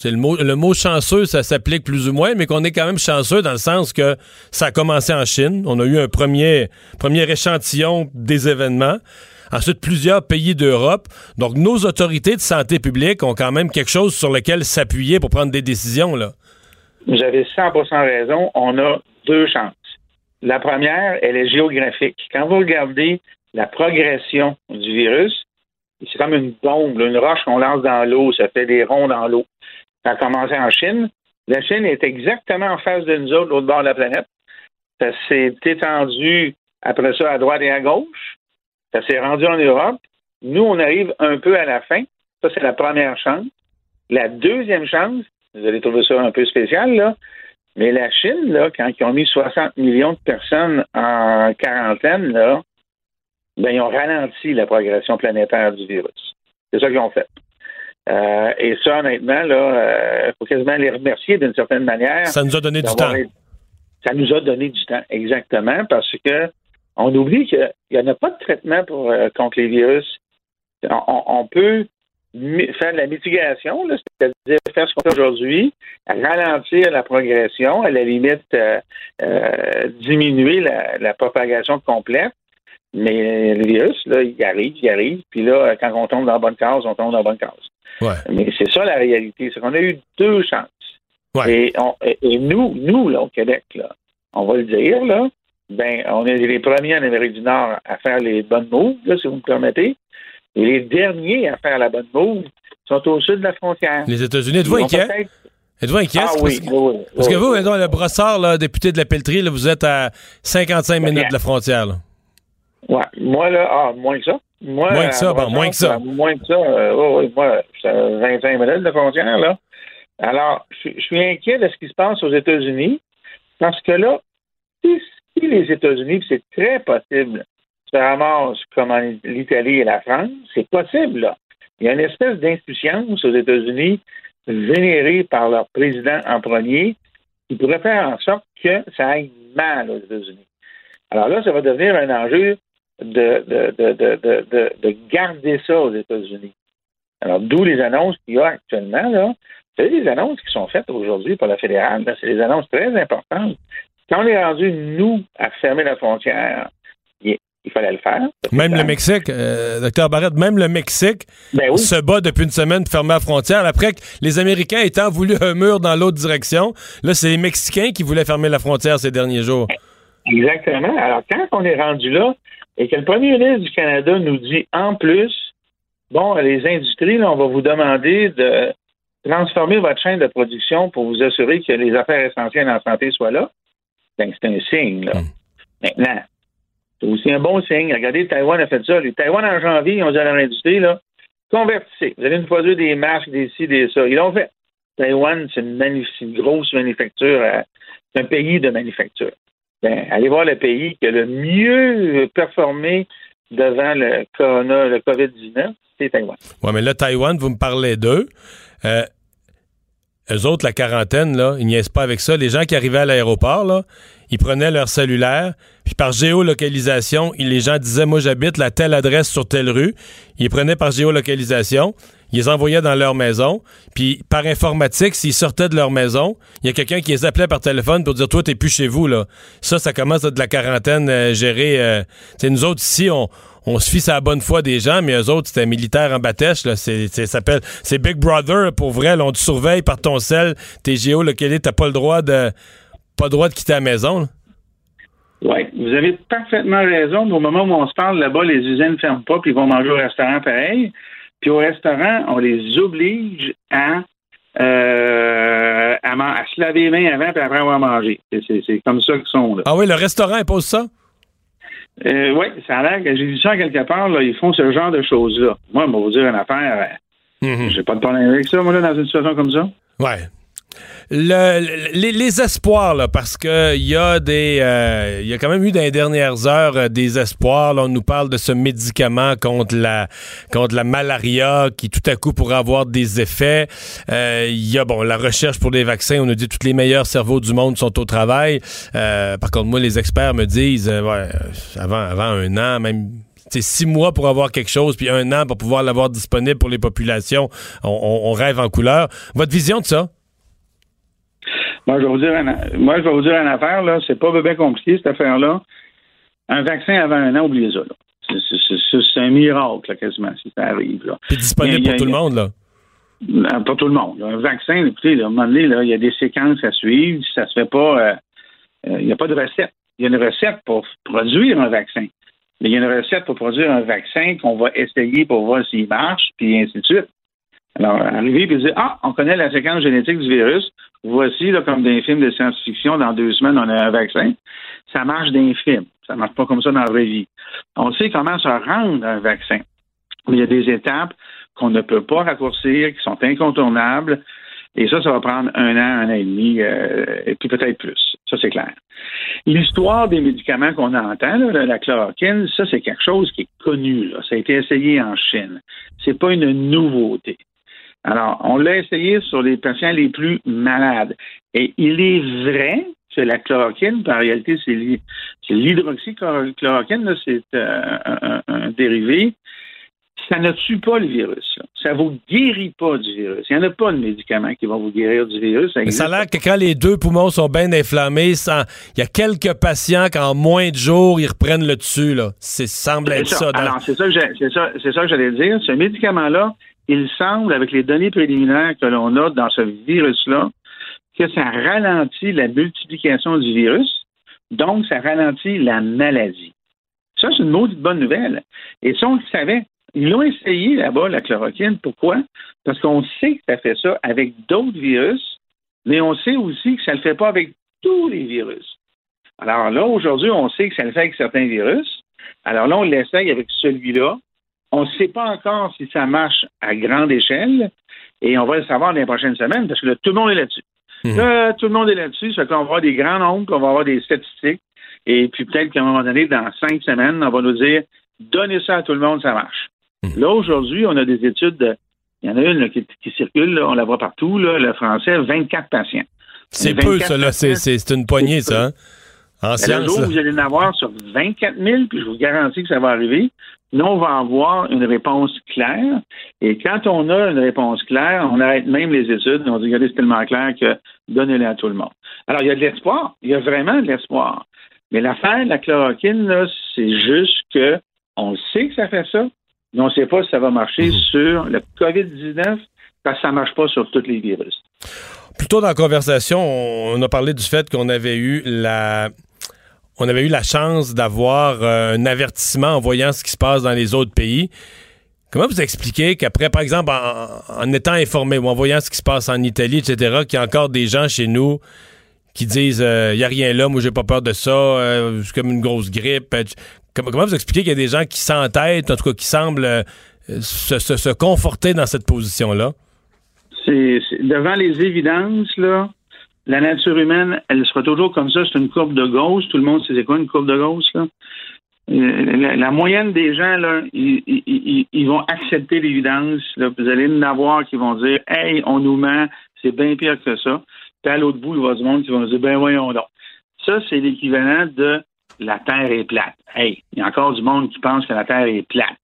le mot, le mot chanceux, ça s'applique plus ou moins, mais qu'on est quand même chanceux dans le sens que ça a commencé en Chine. On a eu un premier, premier échantillon des événements. Ensuite, plusieurs pays d'Europe. Donc, nos autorités de santé publique ont quand même quelque chose sur lequel s'appuyer pour prendre des décisions, là. Vous avez 100% raison. On a deux chances. La première, elle est géographique. Quand vous regardez la progression du virus, c'est comme une bombe, une roche qu'on lance dans l'eau, ça fait des ronds dans l'eau. Ça a commencé en Chine. La Chine est exactement en face de nous autres, l'autre bord de la planète. Ça s'est étendu après ça à droite et à gauche. Ça s'est rendu en Europe. Nous, on arrive un peu à la fin. Ça, c'est la première chance. La deuxième chance, vous allez trouver ça un peu spécial, là, mais la Chine, là, quand ils ont mis 60 millions de personnes en quarantaine, là, ben, ils ont ralenti la progression planétaire du virus. C'est ça qu'ils ont fait. Euh, et ça, honnêtement, là, il faut quasiment les remercier d'une certaine manière. Ça nous a donné du temps. Ça nous a donné du temps, exactement, parce que on oublie qu'il n'y en a pas de traitement pour, euh, contre les virus. On, peut faire de la mitigation, c'est-à-dire faire ce qu'on fait aujourd'hui, ralentir la progression, à la limite euh, euh, diminuer la, la propagation complète. Mais le virus, là, il arrive, il arrive, puis là, quand on tombe dans la bonne case, on tombe dans la bonne case. Ouais. Mais c'est ça la réalité, c'est qu'on a eu deux chances. Ouais. Et, on- et- et nous, nous, là, au Québec, là, on va le dire, là, ben, on est les premiers en Amérique du Nord à faire les bonnes moves, là, si vous me permettez. Et les derniers à faire la bonne move sont au sud de la frontière. Les États-Unis, êtes-vous inquiet? Êtes-vous inquiet? Ah C'est oui, parce oui, oui, parce que vous, le brossard, là, député de la pelleterie, là, vous êtes à 55 minutes de la frontière. Là. Ouais. Moi, là, ah, moins que ça. Moi, Moins que ça, bon, moins que ça. Moins que ça. euh, oui, oui, moi, à 25 minutes de la frontière, là. Alors, je, je suis inquiet de ce qui se passe aux États-Unis, parce que là, si, si les États-Unis, c'est très possible, se ramassent comme l'Italie et la France, c'est possible, là. Il y a une espèce d'insouciance aux États-Unis générée par leur président en premier qui pourrait faire en sorte que ça aille mal aux États-Unis. Alors là, ça va devenir un enjeu de, de, de, de, de, de, de garder ça aux États-Unis. Alors, d'où les annonces qu'il y a actuellement, là. Vous savez, les annonces qui sont faites aujourd'hui par la fédérale, c'est des annonces très importantes. Quand on est rendu, nous, à fermer la frontière, il, fallait le faire. Même le Mexique, euh, docteur Barrette, même le Mexique Ben oui. se bat depuis une semaine pour fermer la frontière. Après que les Américains étant voulu un mur dans l'autre direction, là, c'est les Mexicains qui voulaient fermer la frontière ces derniers jours. Exactement. Alors, quand on est rendu là et que le premier ministre du Canada nous dit en plus, bon, les industries, là, on va vous demander de transformer votre chaîne de production pour vous assurer que les affaires essentielles en santé soient là, c'est un signe, là. Maintenant, c'est aussi un bon signe. Regardez, Taïwan a fait ça. Les Taïwan, en janvier, ils ont dit à leur industrie, là, convertissez. Vous allez nous produire des masques, des ci, des ça. Ils l'ont fait. Taïwan, c'est une grosse manufacture. euh, C'est un pays de manufacture. Ben, allez voir le pays qui a le mieux performé devant le corona, le COVID-19, c'est Taïwan. Oui, mais là, Taïwan, vous me parlez d'eux. Euh, eux autres, la quarantaine, là, ils niaisent pas avec ça. Les gens qui arrivaient à l'aéroport, là, ils prenaient leur cellulaire, puis par géolocalisation, les gens disaient, moi, j'habite la telle adresse sur telle rue. Ils prenaient par géolocalisation, ils les envoyaient dans leur maison, puis par informatique, s'ils sortaient de leur maison, il y a quelqu'un qui les appelait par téléphone pour dire, toi, t'es plus chez vous, là. Ça, ça commence à de la quarantaine euh, gérée. Euh, nous autres ici, on, on se fie à la bonne foi des gens, mais eux autres, c'était militaire en bâtèche. Là. C'est, c'est, s'appelle, c'est Big Brother, pour vrai. Là, on te surveille par ton sel, tes géolocalisés, t'as pas le droit de pas le droit de quitter la maison. Oui, vous avez parfaitement raison. Au moment où on se parle, là-bas, les usines ne ferment pas, puis ils vont manger au restaurant pareil. Puis au restaurant, on les oblige à, euh, à, man- à se laver les mains avant, puis après avoir mangé. C'est, c'est- c'est comme ça qu'ils sont. Là. Ah oui, le restaurant impose ça? Euh, oui, ça a l'air que j'ai vu ça quelque part, là, ils font ce genre de choses-là. Moi, on va vous dire une affaire, euh, j'ai pas de problème avec ça, moi, là, dans une situation comme ça. Ouais. Le- le- les, espoirs, là, parce que il y a des, euh, il y a quand même eu dans les dernières heures euh, des espoirs. On nous parle de ce médicament contre la, malaria qui tout à coup pourrait avoir des effets. Euh, Il y a bon la recherche pour les vaccins. On nous dit que tous les meilleurs cerveaux du monde sont au travail. Euh, par contre, moi, les experts me disent, euh, euh, avant, un an, même c'est six mois pour avoir quelque chose, puis un an pour pouvoir l'avoir disponible pour les populations. On, on- on rêve en couleur. Votre vision de ça? Moi, je vais vous dire, une, moi, je vais vous dire une affaire, là. C'est pas bien compliqué, cette affaire-là. Un vaccin avant un an, oubliez ça, là. C'est- un miracle, là, quasiment, si ça arrive, là. C'est disponible a- pour tout le monde, là? Euh, Pas tout le monde. Un vaccin, écoutez, là, à un moment donné, là, il y a des séquences à suivre. Ça se fait pas, euh, euh, il n'y a pas de recette. Il y a une recette pour produire un vaccin. Mais il y a une recette pour produire un vaccin qu'on va essayer pour voir s'il marche, puis ainsi de suite. Alors, arriver et dire Ah, on connaît la séquence génétique du virus. Voici, comme dans les films de science-fiction, dans deux semaines, on a un vaccin. Ça marche dans. Ça marche pas comme ça dans la vraie vie. On sait comment se rendre un vaccin. Il y a des étapes qu'on ne peut pas raccourcir, qui sont incontournables. Et ça, ça va prendre un an, un an et demi, euh, et puis peut-être plus. Ça, c'est clair. L'histoire des médicaments qu'on entend, la- chloroquine, ça, c'est quelque chose qui est connu. Ça a été essayé en Chine. C'est pas une nouveauté. Alors, on l'a essayé sur les patients les plus malades. Et il est vrai que la chloroquine, en réalité, c'est l'hy- c'est l'hydroxychloroquine, c'est euh, un, dérivé. Ça ne tue pas le virus. Ça ne vous guérit pas du virus. Il n'y en a pas de médicament qui va vous guérir du virus. Mais ça a l'air que quand les deux poumons sont bien inflammés, ça- il y a quelques patients qu'en moins de jours, ils reprennent le dessus. Là. C'est semble être ça. dans- Alors, ça ça, c'est ça que j'allais dire. Ce médicament-là, il semble, avec les données préliminaires que l'on a dans ce virus-là, que ça ralentit la multiplication du virus, donc ça ralentit la maladie. Ça, c'est une maudite bonne nouvelle. Et ça, on le savait. Ils l'ont essayé là-bas, la chloroquine. Pourquoi? Parce qu'on sait que ça fait ça avec d'autres virus, mais on sait aussi que ça ne le fait pas avec tous les virus. Alors là, aujourd'hui, on sait que ça le fait avec certains virus. Alors là, on l'essaye avec celui-là. On ne sait pas encore si ça marche à grande échelle et on va le savoir dans les prochaines semaines parce que là, tout le monde est là-dessus. Là, tout le monde est là-dessus. Ça fait qu'on va avoir des grands nombres, qu'on va avoir des statistiques et puis peut-être qu'à un moment donné, dans cinq semaines, on va nous dire donnez ça à tout le monde, ça marche. Là, aujourd'hui, on a des études de. Il y en a une là, qui, qui circule, là, on la voit partout, là, le français, 24 patients. C'est peu, 24 ça. là. C'est, une poignée, ça. hein? En science. jour vous allez en avoir sur 24 000, puis je vous garantis que ça va arriver, nous, on va avoir une réponse claire. Et quand on a une réponse claire, on arrête même les études. On dit, regardez, c'est tellement clair que donnez-le à tout le monde. Alors, il y a de l'espoir. Il y a vraiment de l'espoir. Mais l'affaire de la chloroquine, c'est juste que on sait que ça fait ça, mais on ne sait pas si ça va marcher sur le COVID-19 parce que ça ne marche pas sur tous les virus. Plus tôt dans la conversation, on a parlé du fait qu'on avait eu la. On avait eu la chance d'avoir euh, un avertissement en voyant ce qui se passe dans les autres pays. Comment vous expliquez qu'après, par exemple, en, étant informé ou en voyant ce qui se passe en Italie, etc., qu'il y a encore des gens chez nous qui disent il n'y a rien là, moi j'ai pas peur de ça, euh, c'est comme une grosse grippe. Euh, Comment, vous expliquez qu'il y a des gens qui s'entêtent, en tout cas qui semblent euh, se, se- conforter dans cette position-là? c'est- devant les évidences, là, la nature humaine, elle sera toujours comme ça. C'est une courbe de Gauss. Tout le monde sait c'est quoi une courbe de Gauss, là? Euh, La, la moyenne des gens, là, ils, ils- ils- ils vont accepter l'évidence. Vous allez en avoir qui vont dire Hey, on nous ment, c'est bien pire que ça. Puis à l'autre bout, il va du monde qui vont dire Ben voyons donc. Ça, c'est l'équivalent de la Terre est plate. Hey, il y a encore du monde qui pense que la Terre est plate.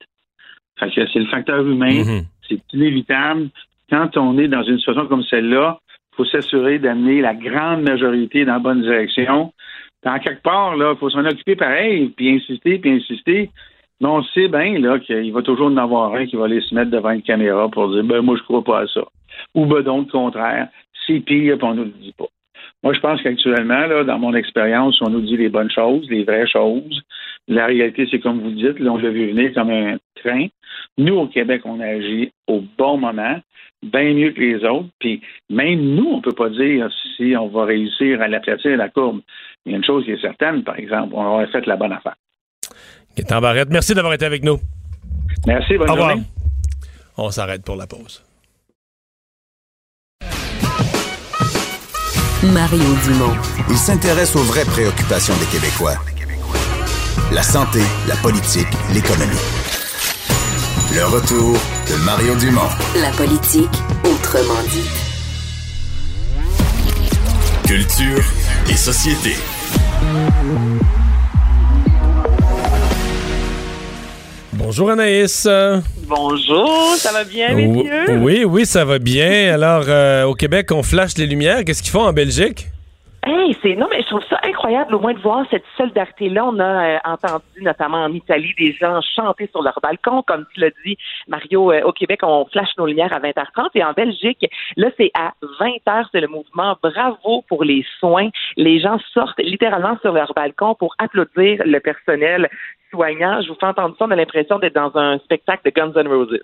Fait que c'est le facteur humain, Mhm. c'est inévitable. Quand on est dans une situation comme celle-là, faut s'assurer d'amener la grande majorité dans la bonne direction. Dans quelque part, là, il faut s'en occuper pareil, puis insister, puis insister. Mais on sait bien qu'il va toujours en avoir un qui va aller se mettre devant une caméra pour dire ben moi je crois pas à ça. Ou ben donc, le contraire, c'est pire, puis on nous le dit pas. Moi, je pense qu'actuellement, dans mon expérience, on nous dit les bonnes choses, les vraies choses. La réalité, c'est comme vous dites, là, on l'a vu venir comme un train. Nous, au Québec, on agit au bon moment, bien mieux que les autres. Puis même nous, on ne peut pas dire si on va réussir à l'aplatir la courbe. Il y a une chose qui est certaine, par exemple, on aurait fait la bonne affaire. Gaétan Barrette, merci d'avoir été avec nous. Merci, bonne Au revoir. journée. On s'arrête pour la pause. Mario Dumont. Il s'intéresse aux vraies préoccupations des Québécois. La santé, la politique, l'économie. Le retour de Mario Dumont. La politique, autrement dit. Culture et société. Bonjour Anaïs. Bonjour, ça va bien, messieurs? Oui, oui, ça va bien. Alors, euh, au Québec, on flash les lumières. Qu'est-ce qu'ils font en Belgique? Hey, c'est non mais je trouve ça incroyable au moins de voir cette solidarité là. On a euh, entendu notamment en Italie des gens chanter sur leur balcon, comme tu l'as dit, Mario. euh, au Québec, on flash nos lumières à 20h30 et en Belgique, là c'est à 20h, c'est le mouvement Bravo pour les soins. Les gens sortent littéralement sur leur balcon pour applaudir le personnel soignant. Je vous fais entendre ça, on a l'impression d'être dans un spectacle de Guns N' Roses.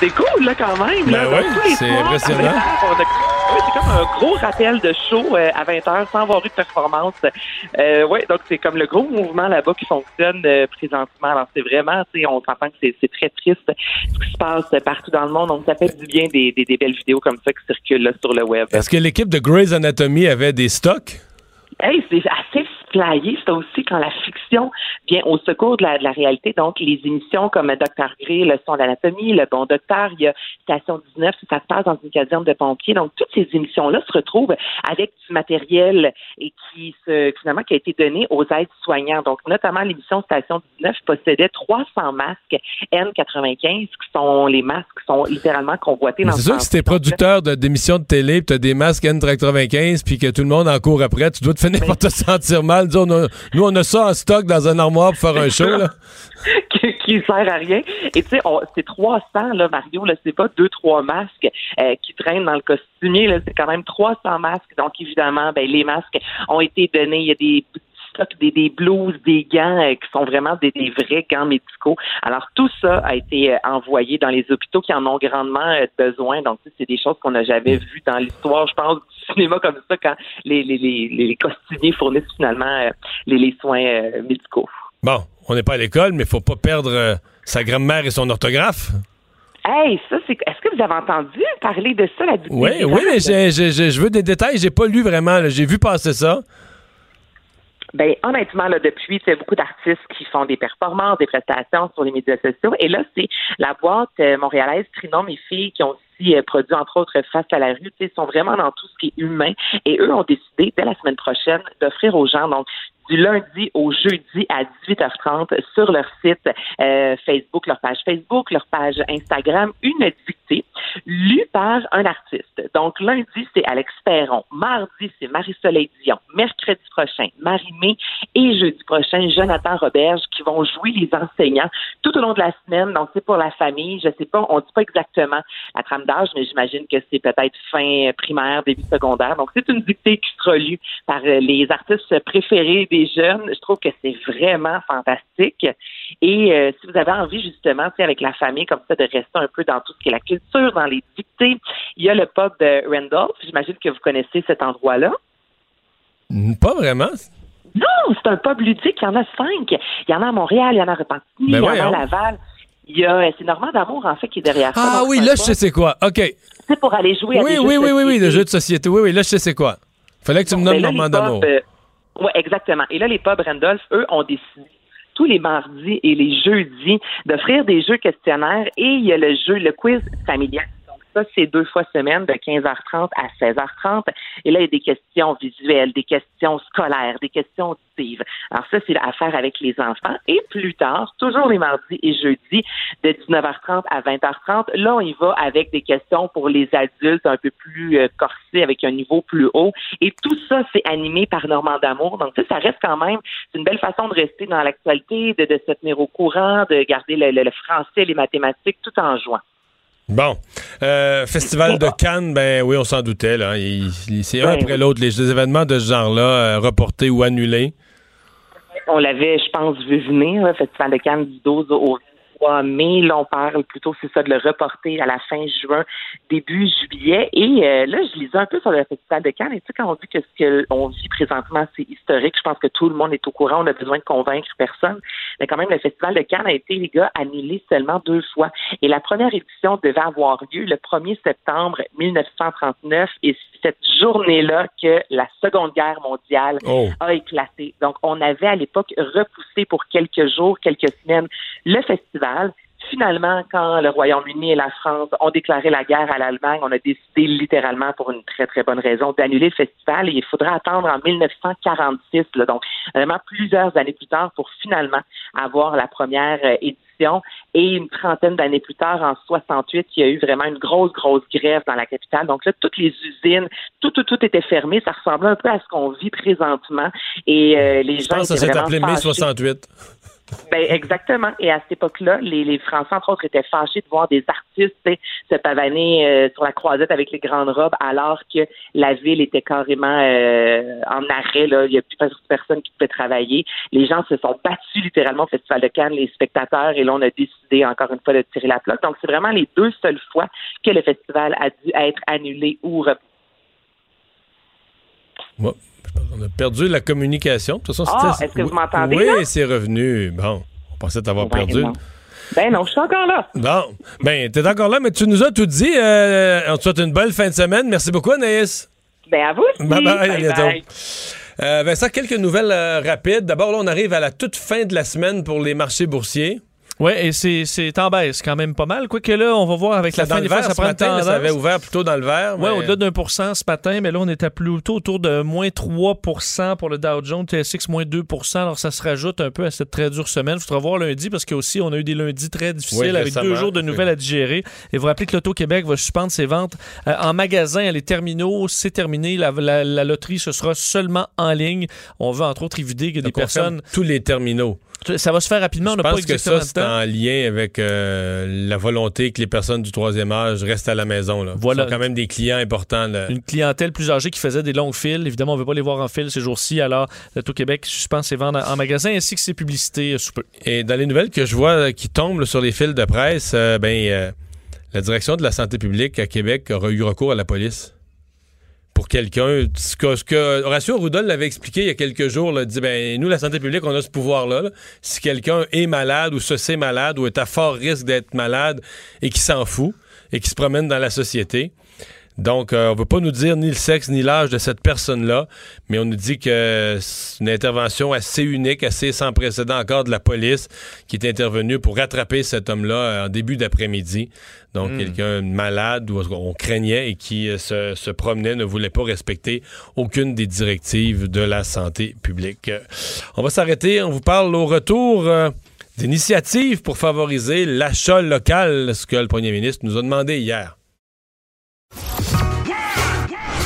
C'est cool, là, quand même. Ben là. c'est impressionnant. à 20h, on a- oui, c'est comme un gros rappel de show euh, à 20h sans avoir eu de performance. Euh, ouais, donc c'est comme le gros mouvement là-bas qui fonctionne euh, présentement. Alors c'est vraiment, tu sais, on s'entend que c'est très triste ce qui se passe partout dans le monde. Ça fait du bien des, des, des belles vidéos comme ça qui circulent là, sur le web. Est-ce que l'équipe de Grey's Anatomy avait des stocks? Hey, c'est assez flyé, c'est aussi quand la fiction vient au secours de la, de la réalité. Donc, les émissions comme Docteur Grey, Le son d'anatomie, Le bon docteur, il y a Station 19, ça se passe dans une caserne de pompiers. Donc, toutes ces émissions-là se retrouvent avec du matériel et qui se, finalement, qui a été donné aux aides-soignants. Donc, notamment l'émission Station 19 possédait 300 masques N95 qui sont les masques qui sont littéralement convoités dans C'est le sûr que si t'es producteur de- d'émissions de télé, puis t'as des masques N95, puis que tout le monde en court après, tu dois te finir par te sentir mal. Nous, on a ça en stock dans un armoire pour faire un show. Là. qui, sert à rien. Et tu sais, c'est 300, là, Mario, là, c'est pas deux, trois masques euh, qui traînent dans le costumier, là, c'est quand même 300 masques. Donc, évidemment, ben, les masques ont été donnés. Il y a des des, des blouses, des gants euh, qui sont vraiment des, des vrais gants médicaux. Alors, tout ça a été euh, envoyé dans les hôpitaux qui en ont grandement euh, besoin. Donc, c'est des choses qu'on n'a jamais vues dans l'histoire, je pense, du cinéma comme ça, quand les, les, les, les costumiers fournissent finalement les, les soins médicaux. Bon, on n'est pas à l'école, mais faut pas perdre sa grammaire et son orthographe. Hey, ça, c'est. Est-ce que vous avez entendu parler de ça, la Oui, oui, mais j'ai- je veux des détails. J'ai pas lu vraiment. J'ai vu passer ça. Ben, honnêtement, là, depuis, a beaucoup d'artistes qui font des performances, des prestations sur les médias sociaux. Et là, c'est la boîte euh, montréalaise Trinom et Filles qui ont aussi euh, produit, entre autres, Face à la rue. Ils sont vraiment dans tout ce qui est humain. Et eux ont décidé, dès la semaine prochaine, d'offrir aux gens, donc, du lundi au jeudi à 18h30 sur leur site euh, Facebook, leur page Facebook, leur page Instagram, une dictée lue par un artiste. Donc, lundi, c'est Alex Perron. Mardi, c'est Marie-Soleil Dion. Mercredi prochain, Marie-Mé. Et jeudi prochain, Jonathan Roberge qui vont jouer les enseignants tout au long de la semaine. Donc, c'est pour la famille. Je sais pas, on dit pas exactement la trame d'âge, mais j'imagine que c'est peut-être fin primaire, début secondaire. Donc, c'est une dictée qui sera lue par euh, les artistes préférés des jeunes. Je trouve que c'est vraiment fantastique. Et euh, si vous avez envie, justement, avec la famille, comme ça, de rester un peu dans tout ce qui est la culture, dans les dictées, il y a le pub de Randolph. J'imagine que vous connaissez cet endroit-là. Hmm, Pas vraiment. Non, c'est un pub ludique. Il y en a cinq. Il y en a à Montréal, il y en a à Repentigny, Ben il y en a à. Laval. Il y a, c'est Normand D'Amour, en fait, qui est derrière ça. Ah oui, là, je sais c'est quoi. OK. C'est pour aller jouer à Oui, des oui, jeux de oui, oui, oui, société. le jeu de société. Oui, oui, là, je sais c'est quoi. Fallait que tu me nommes ben Normand d'amour. Oui, exactement. Et là, les pubs Randolph, eux, ont décidé tous les mardis et les jeudis d'offrir des jeux questionnaires et il y a le jeu, le quiz familial. C'est deux fois semaine de 15h30 à 16h30. Et là, il y a des questions visuelles, des questions scolaires, des questions auditives. Alors ça, c'est à faire avec les enfants. Et plus tard, toujours les mardis et jeudis, de 19h30 à 20h30, là, on y va avec des questions pour les adultes un peu plus euh, corsés, avec un niveau plus haut. Et tout ça, c'est animé par Normand D'Amour. Donc ça, ça reste quand même, c'est une belle façon de rester dans l'actualité, de, de se tenir au courant, de garder le, le- le français, les mathématiques, tout en jouant. Bon. Euh, Festival de Cannes, ben oui, on s'en doutait. Là. C'est un Ben après l'autre. Les, les événements de ce genre-là, euh, reportés ou annulés. On l'avait, je pense, vu venir, le Festival de Cannes du 12 au 23 mai. Là, on parle plutôt, c'est ça, de le reporter à la fin juin, début juillet. Et euh, là, je lisais un peu sur le Festival de Cannes. Et tu sais, quand on dit que ce qu'on vit présentement, c'est historique, je pense que tout le monde est au courant. On a besoin de convaincre personne. Mais quand même, le Festival de Cannes a été, les gars, annulé seulement deux fois. Et la première édition devait avoir lieu le 1er septembre 1939. Et c'est cette journée-là que la Seconde Guerre mondiale Oh. a éclaté. Donc, on avait à l'époque repoussé pour quelques jours, quelques semaines le festival. Finalement, quand le Royaume-Uni et la France ont déclaré la guerre à l'Allemagne, on a décidé littéralement, pour une très très bonne raison, d'annuler le festival et il faudra attendre en 1946, là, donc vraiment plusieurs années plus tard, pour finalement avoir la première euh, édition. Et une trentaine d'années plus tard, en 68, il y a eu vraiment une grosse, grosse grève dans la capitale. Donc là, toutes les usines, tout, tout, tout était fermé. Ça ressemblait un peu à ce qu'on vit présentement. Et euh, les Je gens pense que ça s'est appelé mai fâchés. 68. Ben, exactement. Et à cette époque-là, les, Français, entre autres, étaient fâchés de voir des artistes se pavaner euh, sur la croisette avec les grandes robes, alors que la ville était carrément euh, en arrêt. Il n'y a plus personne qui pouvait travailler. Les gens se sont battus littéralement au Festival de Cannes, les spectateurs, et là, on a décidé encore une fois de tirer la plaque. Donc, c'est vraiment les deux seules fois que le festival a dû être annulé ou. Moi, qu'on a perdu la communication. De toute façon, Ah, est-ce que vous m'entendez, Oui, c'est revenu. Bon, on pensait t'avoir Ben perdu. non. Ben non, je suis encore là. Bon, ben, t'es encore là, mais tu nous as tout dit. Euh, on te souhaite une bonne fin de semaine. Merci beaucoup, Anaïs. Ben à vous aussi. Bye bye, à bientôt. bye. Euh, Vincent, quelques nouvelles euh, rapides. D'abord, là, on arrive à la toute fin de la semaine pour les marchés boursiers. Oui, et c'est c'est en baisse quand même pas mal. Quoique là, on va voir avec la fin fois, vert ça prend une matin, là, tendance. ça avait ouvert plutôt dans le vert. Oui, mais- au-delà d'un pour cent ce matin, mais là, on était plutôt autour de moins 3% pour le Dow Jones, TSX moins 2% Alors, ça se rajoute un peu à cette très dure semaine. Il faudra voir lundi parce qu'aussi, on a eu des lundis très difficiles Oui, avec deux jours de nouvelles à digérer. Et vous rappelez que l'Auto-Québec va suspendre ses ventes euh, en magasin, les terminaux. C'est terminé. La, la- la loterie, ce sera seulement en ligne. On veut, entre autres, éviter que des Donc, personnes. Tous les terminaux. Ça va se faire rapidement. On Je n'a pas pense que exactement ça, c'est en lien avec euh, la volonté que les personnes du troisième âge restent à la maison. Là. Voilà. Ce sont quand même des clients importants. là. une clientèle plus âgée qui faisait des longues files. Évidemment, on ne veut pas les voir en file ces jours-ci. Alors, l'Auto-Québec suspend ses ventes en magasin ainsi que ses publicités euh, sous peu. Et dans les nouvelles que je vois euh, qui tombent là, sur les fils de presse, euh, ben, euh, la direction de la santé publique à Québec aura eu recours à la police. Pour quelqu'un, ce que, Horacio Arruda l'avait expliqué il y a quelques jours, là, il dit ben nous la santé publique on a ce pouvoir-là. là. Si quelqu'un est malade ou se sait malade ou est à fort risque d'être malade et qui s'en fout et qui se promène dans la société, donc, euh, on ne veut pas nous dire ni le sexe ni l'âge de cette personne-là, mais on nous dit que c'est une intervention assez unique, assez sans précédent encore de la police qui est intervenue pour rattraper cet homme-là euh, en début d'après-midi. Donc, Hmm. quelqu'un de malade ou on craignait et qui euh, se, se promenait, ne voulait pas respecter aucune des directives de la santé publique. On va s'arrêter. On vous parle au retour. euh, d'initiatives pour favoriser l'achat local, ce que le premier ministre nous a demandé hier.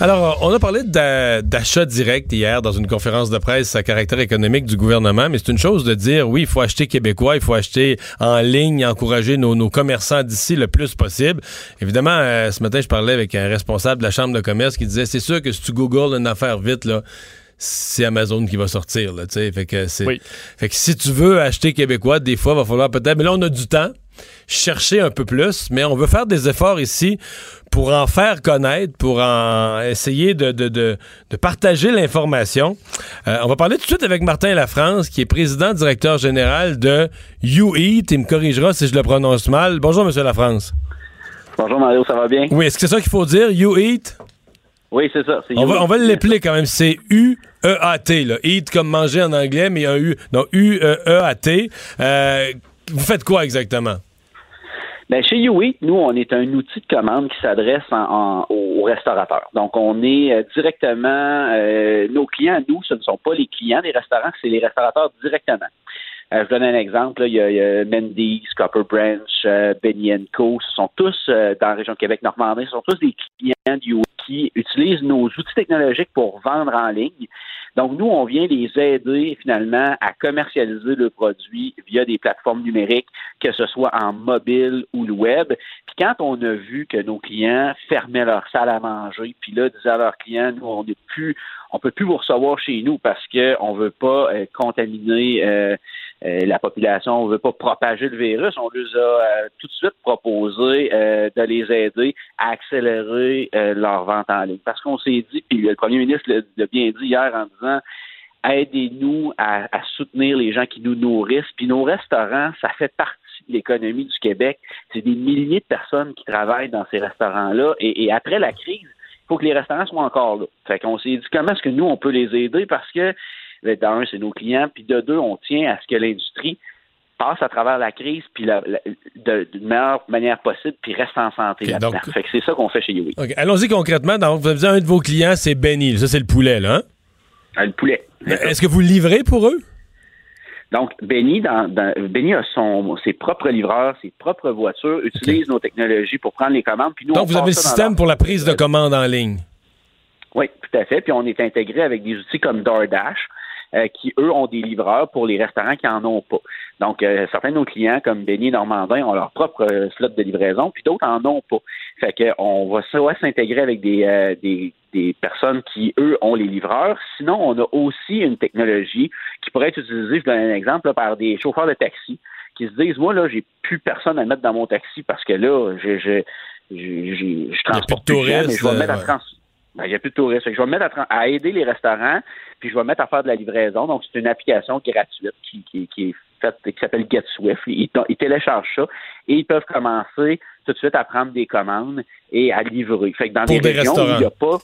Alors, on a parlé d'a- d'achat direct hier dans une conférence de presse à caractère économique du gouvernement, mais c'est une chose de dire, oui, il faut acheter québécois, il faut acheter en ligne, encourager nos, nos commerçants d'ici le plus possible. Évidemment, euh, ce matin, je parlais avec un responsable de la Chambre de commerce qui disait, c'est sûr que si tu googles une affaire vite, là, c'est Amazon qui va sortir. Là, tu sais. fait, que c'est, fait que si tu veux acheter québécois, des fois, il va falloir peut-être. Mais là, on a du temps. Chercher un peu plus, mais on veut faire des efforts ici pour en faire connaître, pour en essayer de, de, de, de partager l'information. Euh, on va parler tout de suite avec Martin Lafrance, qui est président directeur général de YouEat. Il me corrigera si je le prononce mal. Bonjour, Monsieur Lafrance. Bonjour Mario, ça va bien? Oui, est-ce que c'est ça qu'il faut dire, YouEat? Oui, c'est ça. On va, on va l'appeler quand même. C'est U-E-A-T. Là. Eat comme manger en anglais, mais il y a un U. Non, U-E-A-T. Euh, vous faites quoi exactement? Ben, chez YouEat, nous, on est un outil de commande qui s'adresse en, aux restaurateurs. Donc, on est euh, directement, euh, nos clients, nous, ce ne sont pas les clients des restaurants, c'est les restaurateurs directement. Euh, je donne un exemple. Là, il, y a, il, y a, Mendy's, Copper Branch, euh, Benny Co. Ce sont tous, euh, dans la région Québec-Normandie, ce sont tous des clients du qui utilisent nos outils technologiques pour vendre en ligne. Donc, nous, on vient les aider finalement à commercialiser le produit via des plateformes numériques, que ce soit en mobile ou le web. Puis quand on a vu que nos clients fermaient leur salle à manger, puis là, disaient à leurs clients, nous, on n'est plus, on peut plus vous recevoir chez nous parce qu'on ne veut pas euh, contaminer euh, la population, on ne veut pas propager le virus. On leur a euh, tout de suite proposé euh, de les aider à accélérer leur vente en ligne. Parce qu'on s'est dit, puis le premier ministre l'a bien dit hier en disant aidez-nous à, à, soutenir les gens qui nous nourrissent. Puis nos restaurants, ça fait partie de l'économie du Québec. C'est des milliers de personnes qui travaillent dans ces restaurants-là. Et, et après la crise, il faut que les restaurants soient encore là. Fait qu'on s'est dit comment est-ce que nous, on peut les aider? Parce que d'un, c'est nos clients, puis de deux, on tient à ce que l'industrie passe à travers la crise puis la, la, de, de meilleure manière possible puis reste en santé okay, là-dedans. Fait que c'est ça qu'on fait chez Yui. Okay. Allons-y concrètement. Donc, vous avez dit un de vos clients, c'est Benny. Ça, c'est le poulet, là. Hein? Ah, le poulet. Est-ce que vous livrez pour eux? Donc, Benny, dans, dans, Benny a son, ses propres livreurs, ses propres voitures, utilise okay. nos technologies pour prendre les commandes. Puis nous, Donc, vous avez le système pour la prise de commande en ligne? Oui, tout à fait. Puis on est intégré avec des outils comme DoorDash. Euh, qui, eux, ont des livreurs pour les restaurants qui en ont pas. Donc, euh, certains de nos clients, comme Benny Normandin, ont leur propre euh, slot de livraison, puis d'autres en ont pas. Fait qu'on va soit s'intégrer avec des, euh, des, des personnes qui, eux, ont les livreurs. Sinon, on a aussi une technologie qui pourrait être utilisée, je donne un exemple, là, par des chauffeurs de taxi qui se disent, moi, là, j'ai plus personne à mettre dans mon taxi parce que là, je, je, je, je transporte plus, mais je vais mettre à trans ben, n'y a plus de touristes. je vais me mettre à, à, aider les restaurants, puis je vais me mettre à faire de la livraison. Donc, c'est une application gratuite qui, qui, qui est faite, qui s'appelle GetSwift. Ils, ils, téléchargent ça et ils peuvent commencer tout de suite à prendre des commandes et à livrer. Fait que dans des, des régions où il n'y a pas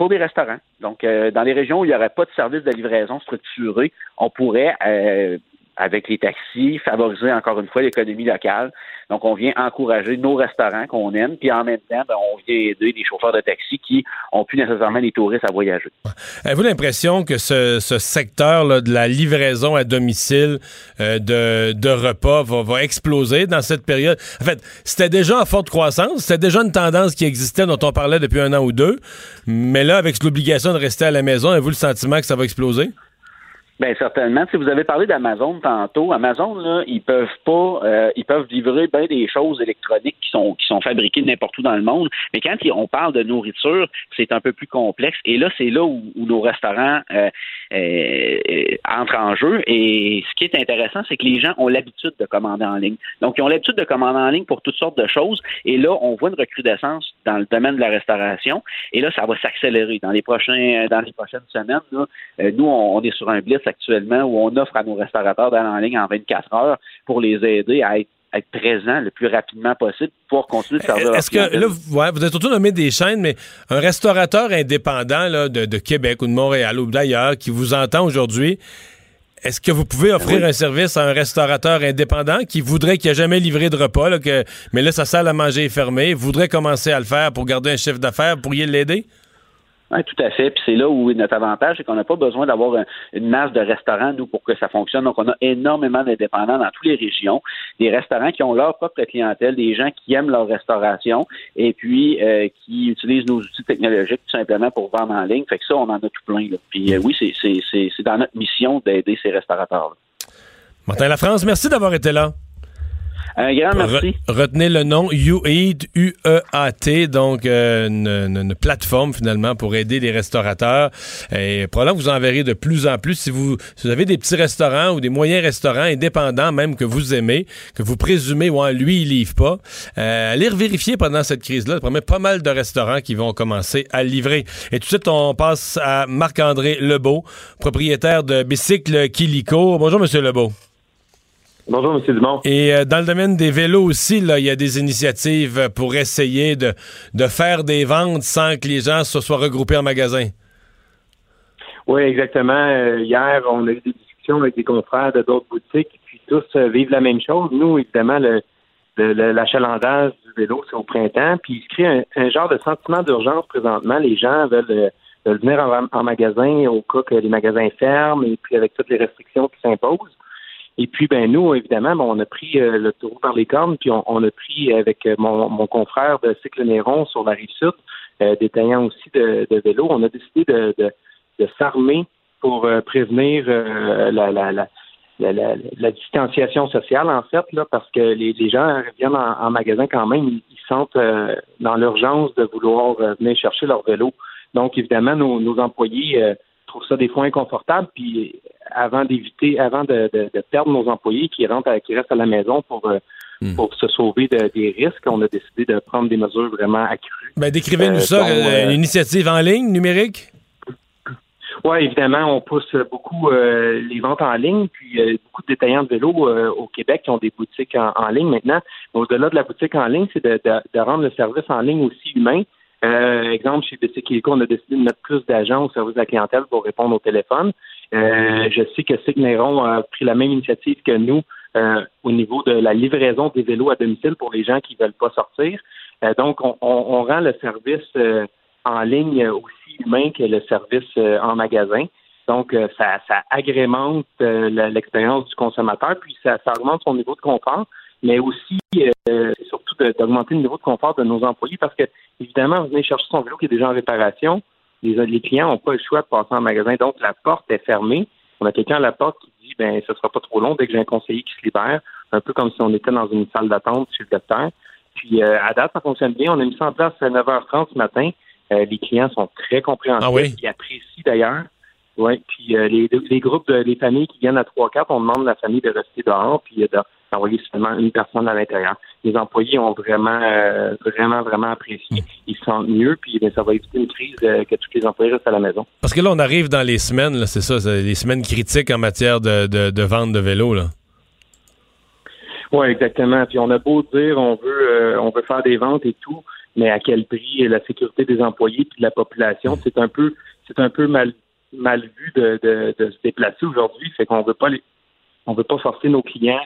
pour des restaurants. Donc, euh, dans les régions où il n'y aurait pas de service de livraison structuré, on pourrait, euh, avec les taxis, favoriser encore une fois l'économie locale. Donc, on vient encourager nos restaurants qu'on aime, puis en même temps, ben, on vient aider des chauffeurs de taxi qui ont plus nécessairement des touristes à voyager. Avez-vous l'impression que ce, secteur de la livraison à domicile euh, de, repas va, exploser dans cette période? En fait, c'était déjà en forte croissance, c'était déjà une tendance qui existait dont on parlait depuis un an ou deux, mais là, avec l'obligation de rester à la maison, avez-vous le sentiment que ça va exploser? Bien, certainement. Si vous avez parlé d'Amazon tantôt, Amazon, là, ils peuvent pas, euh, ils peuvent livrer bien des choses électroniques qui sont qui sont fabriquées n'importe où dans le monde. Mais quand on parle de nourriture, c'est un peu plus complexe. Et là, c'est là où, où, nos restaurants euh, euh, entrent en jeu. Et ce qui est intéressant, c'est que les gens ont l'habitude de commander en ligne. Donc, ils ont l'habitude de commander en ligne pour toutes sortes de choses. Et là, on voit une recrudescence dans le domaine de la restauration. Et là, ça va s'accélérer dans les prochains, dans les prochaines semaines. Là, nous, on, on est sur un blitz actuellement où on offre à nos restaurateurs d'aller en ligne en 24 heures pour les aider à être être présent le plus rapidement possible pour continuer de servir Est-ce que là, ouais, vous êtes surtout nommé des chaînes, mais un restaurateur indépendant là, de, de, Québec ou de Montréal ou d'ailleurs qui vous entend aujourd'hui, est-ce que vous pouvez offrir oui. un service à un restaurateur indépendant qui voudrait qu'il n'y ait jamais livré de repas, là, que, mais là, sa salle à manger est fermée, voudrait commencer à le faire pour garder un chiffre d'affaires, pourriez l'aider? Oui, tout à fait. Puis c'est là où notre avantage, c'est qu'on n'a pas besoin d'avoir un, une masse de restaurants, nous, pour que ça fonctionne. Donc, on a énormément d'indépendants dans toutes les régions, des restaurants qui ont leur propre clientèle, des gens qui aiment leur restauration et puis euh, qui utilisent nos outils technologiques tout simplement pour vendre en ligne. Fait que ça, on en a tout plein. Là. Puis euh, oui, c'est dans notre mission d'aider ces restaurateurs-là. Martin Lafrance, merci d'avoir été là. Un grand merci. retenez le nom YouEat, U-E-A-T, donc euh, une, une- plateforme finalement pour aider les restaurateurs. Et probablement vous en verrez de plus en plus. Si vous, si vous avez des petits restaurants ou des moyens restaurants indépendants même que vous aimez, que vous présumez, ouais, lui, il livre pas, euh, allez revérifier pendant cette crise-là. Il promet pas mal de restaurants qui vont commencer à livrer. Et tout de suite, on passe à Marc-André Lebeau, propriétaire de Bicycle Kilico. Bonjour, Monsieur Lebeau. Bonjour, M. Dumont. Et euh, dans le domaine des vélos aussi, là, il y a des initiatives pour essayer de, de faire des ventes sans que les gens se soient regroupés en magasin. Oui, exactement. Euh, hier, on a eu des discussions avec des confrères de d'autres boutiques, puis tous euh, vivent la même chose. Nous, évidemment, le, l'achalandage du vélo, c'est au printemps, puis il se crée un, un genre de sentiment d'urgence présentement. Les gens veulent, euh, veulent venir en, en magasin au cas que les magasins ferment, et puis avec toutes les restrictions qui s'imposent. Et puis, ben nous, évidemment, ben, on a pris euh, le taureau par les cornes, puis on, a pris avec euh, mon, mon confrère de Cycle Néron sur la rive sud, euh, détaillant aussi de, de vélo, on a décidé de, de, s'armer pour prévenir la, la, la, distanciation sociale, en fait, là, parce que les, gens viennent en, magasin quand même, ils, sentent dans l'urgence de vouloir venir chercher leur vélo. Donc, évidemment, nos, employés trouvent ça des fois inconfortable, puis avant d'éviter, avant de, de, de perdre nos employés qui rentrent, à- qui restent à la maison pour euh, pour se sauver de- des risques, on a décidé de prendre des mesures vraiment accrues. Ben, décrivez-nous Euh, ça, dont, euh, euh, une initiative en ligne, numérique? Oui, évidemment, on pousse beaucoup euh, les ventes en ligne, puis euh, beaucoup de détaillants de vélos euh, au Québec qui ont des boutiques en, en ligne maintenant. Mais Au-delà de la boutique en ligne, c'est de, de- de rendre le service en ligne aussi humain. Euh, exemple, chez Eco, on a décidé de mettre plus d'agents au service de la clientèle pour répondre au téléphone. Euh, je sais que Signeron a pris la même initiative que nous euh, au niveau de la livraison des vélos à domicile pour les gens qui veulent pas sortir. Euh, donc, on, on- on rend le service euh, en ligne aussi humain que le service euh, en magasin. Donc, ça, ça agrémente l'expérience du consommateur, puis ça, ça augmente son niveau de confort, mais aussi, euh, surtout d'augmenter le niveau de confort de nos employés parce que, évidemment, venir chercher son vélo qui est déjà en réparation, les, les clients n'ont pas le choix de passer en magasin, donc la porte est fermée. On a quelqu'un à la porte qui dit, ben, ce sera pas trop long dès que j'ai un conseiller qui se libère, un peu comme si on était dans une salle d'attente chez le docteur. Puis, euh, à date, ça fonctionne bien. On a mis ça en place à 9h30 ce matin. Euh, les clients sont très compréhensifs. Ah oui? Ils apprécient d'ailleurs. Oui, puis euh, les, les groupes, de, les familles qui viennent à 3-4, on demande à la famille de rester dehors puis euh, de- d'envoyer seulement une personne à l'intérieur. Les employés ont vraiment, euh, vraiment, vraiment apprécié. Ils se sentent mieux, puis ben, ça va éviter une crise euh, que tous les employés restent à la maison. Parce que là, on arrive dans les semaines, c'est ça, les semaines critiques en matière de, de, de vente de vélos. Là. Oui, exactement. Puis on a beau dire on veut on veut faire des ventes et tout, mais à quel prix la sécurité des employés puis de la population, c'est un peu c'est un peu mal mal vu de, de, de se déplacer aujourd'hui. Fait qu'on veut pas les on veut pas forcer nos clients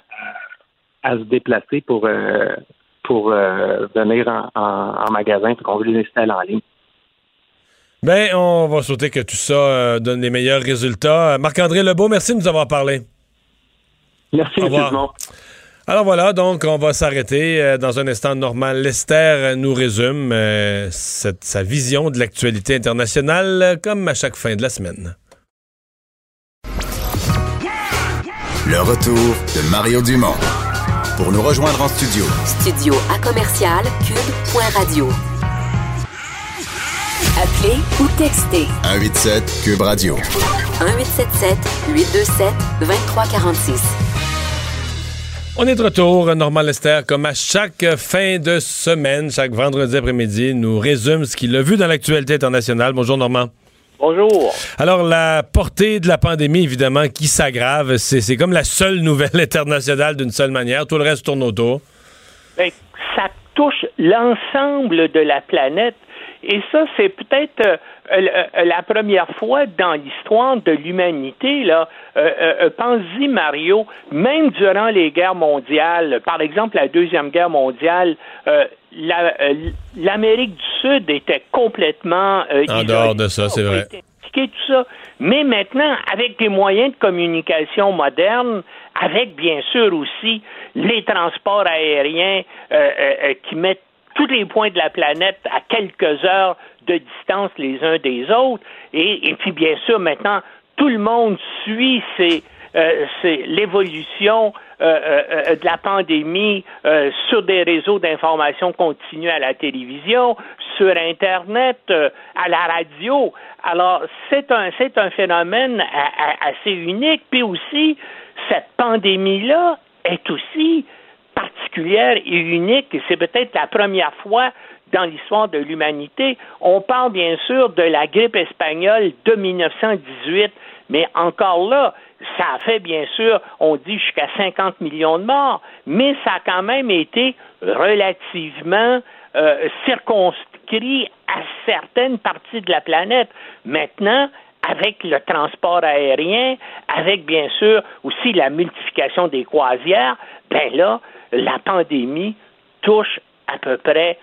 à, à se déplacer pour euh, pour euh, venir en, en, en magasin. Fait qu'on veut les installer en ligne. Ben, on va souhaiter que tout ça euh, donne les meilleurs résultats. Marc-André Lebeau, merci de nous avoir parlé. Merci, Au revoir. Alors voilà, donc on va s'arrêter euh, dans un instant normal. Lester nous résume euh, cette- sa vision de l'actualité internationale comme à chaque fin de la semaine. Le retour de Mario Dumont. Pour nous rejoindre en studio, Studio à commercial cube.radio. Appelez ou textez 187 Cube Radio. 1877 827 2346. On est de retour, Normand Lester, comme à chaque fin de semaine, chaque vendredi après-midi, nous résume ce qu'il a vu dans l'actualité internationale. Bonjour Normand. Bonjour. Alors, la portée de la pandémie, évidemment, qui s'aggrave, c'est comme la seule nouvelle internationale d'une seule manière. Tout le reste tourne autour. Ben, ça touche l'ensemble de la planète. Et ça, c'est peut-être euh, la première fois dans l'histoire de l'humanité. Là, euh, euh, pense-y, Mario, même durant les guerres mondiales, par exemple la deuxième guerre mondiale, euh, la- euh, l'Amérique du Sud était complètement euh, En dehors de ça, c'est vrai. expliquer tout ça. Mais maintenant, avec des moyens de communication modernes, avec bien sûr aussi les transports aériens euh, euh, euh, qui mettent tous les points de la planète à quelques heures de distance les uns des autres, et, et puis bien sûr maintenant tout le monde suit euh, l'évolution de la pandémie sur des réseaux d'information continue à la télévision, sur Internet, à la radio. Alors, c'est un, c'est un phénomène assez unique. Puis aussi, cette pandémie-là est aussi particulière et unique. C'est peut-être la première fois dans l'histoire de l'humanité. On parle bien sûr de la grippe espagnole de 1918, mais encore là, ça a fait bien sûr, on dit jusqu'à 50 millions de morts, mais ça a quand même été relativement euh, circonscrit à certaines parties de la planète. Maintenant, avec le transport aérien, avec bien sûr aussi la multiplication des croisières, ben là, la pandémie touche à peu près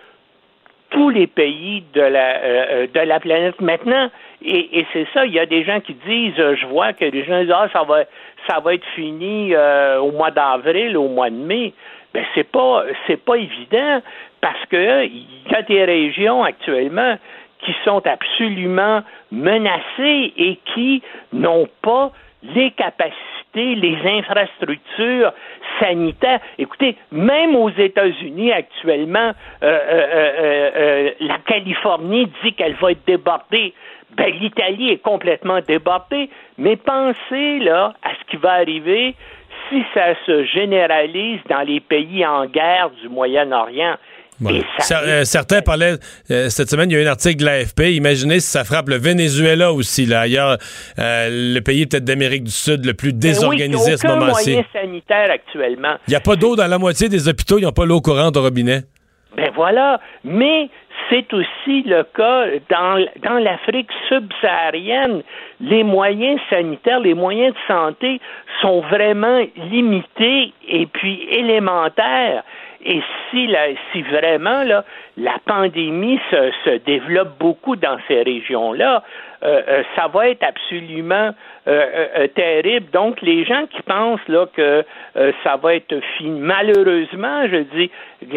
tous les pays de la, euh, euh, de la planète maintenant. Et, c'est ça, il y a des gens qui disent, euh, je vois que les gens disent, ah, ça va, ça va être fini au mois d'avril, au mois de mai. Ben, c'est pas, c'est pas évident parce que il y a des régions actuellement qui sont absolument menacées et qui n'ont pas les capacités, les infrastructures sanitaires. Écoutez, même aux États-Unis actuellement, euh, euh, euh, la Californie dit qu'elle va être débordée. Ben, l'Italie est complètement débordée. Mais pensez là à ce qui va arriver si ça se généralise dans les pays en guerre du Moyen-Orient. Euh, certains parlaient, euh, cette semaine, il y a eu un article de l'AFP, imaginez si ça frappe le Venezuela aussi, là, ailleurs, euh, le pays peut-être d'Amérique du Sud le plus désorganisé à ce moment-ci. sanitaire actuellement. Il n'y a pas d'eau dans la moitié des hôpitaux, ils n'ont pas l'eau courante au robinet. Ben voilà, mais c'est aussi le cas dans, dans l'Afrique subsaharienne. Les moyens sanitaires, les moyens de santé sont vraiment limités et puis élémentaires. Et si, la, si vraiment là, la pandémie se, se développe beaucoup dans ces régions-là, euh, euh, ça va être absolument euh, terrible. Donc, les gens qui pensent là que ça va être fini, malheureusement, je dis,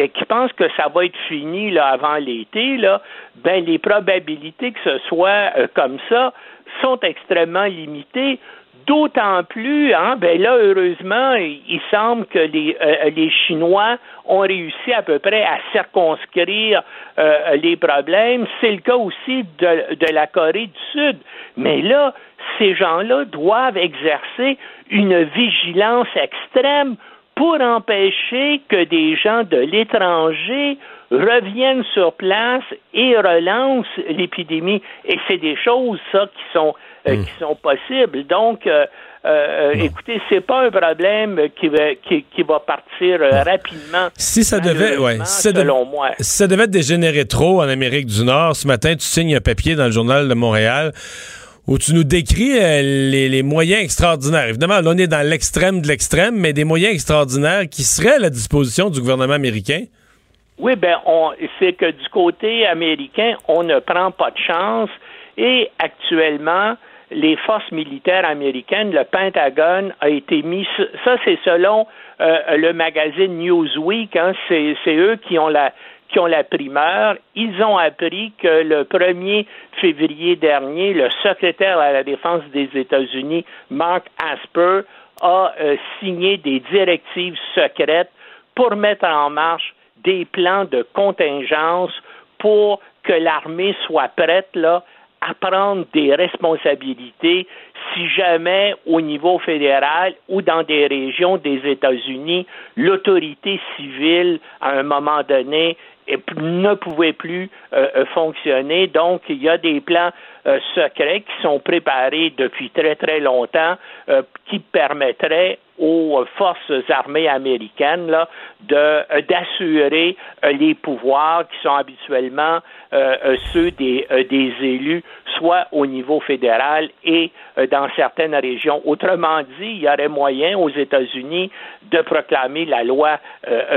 qui pensent que ça va être fini là avant l'été, ben les probabilités que ce soit comme ça sont extrêmement limitées. D'autant plus, hein, ben là, heureusement, il, semble que les, euh, les Chinois ont réussi à peu près à circonscrire euh, les problèmes. C'est le cas aussi de, de la Corée du Sud. Mais là, ces gens-là doivent exercer une vigilance extrême pour empêcher que des gens de l'étranger reviennent sur place et relancent l'épidémie. Et c'est des choses, ça, qui sont euh, hmm. qui sont possibles. Donc, euh, euh, écoutez, c'est pas un problème qui va, qui, va partir rapidement. Si ça devait, ouais, si selon moi. Si ça devait être dégénéré trop en Amérique du Nord, ce matin, tu signes un papier dans le journal de Montréal où tu nous décris les, les, moyens extraordinaires. Évidemment, là, on est dans l'extrême de l'extrême, mais des moyens extraordinaires qui seraient à la disposition du gouvernement américain? Oui, ben, c'est que du côté américain, on ne prend pas de chance et actuellement, les forces militaires américaines, le Pentagone a été mis, ça c'est selon euh, le magazine Newsweek, hein, c'est eux qui ont la qui ont la primeur, ils ont appris que le 1er février dernier, le secrétaire à la défense des États-Unis, Mark Asper, a euh, signé des directives secrètes pour mettre en marche des plans de contingence pour que l'armée soit prête là à prendre des responsabilités si jamais au niveau fédéral ou dans des régions des États-Unis, l'autorité civile, à un moment donné, ne pouvait plus euh, euh, fonctionner. Donc, il y a des plans euh, secrets qui sont préparés depuis très, très longtemps qui permettraient aux forces armées américaines là, de d'assurer les pouvoirs qui sont habituellement ceux des, des élus, soit au niveau fédéral et dans certaines régions. Autrement dit, il y aurait moyen aux États-Unis de proclamer la loi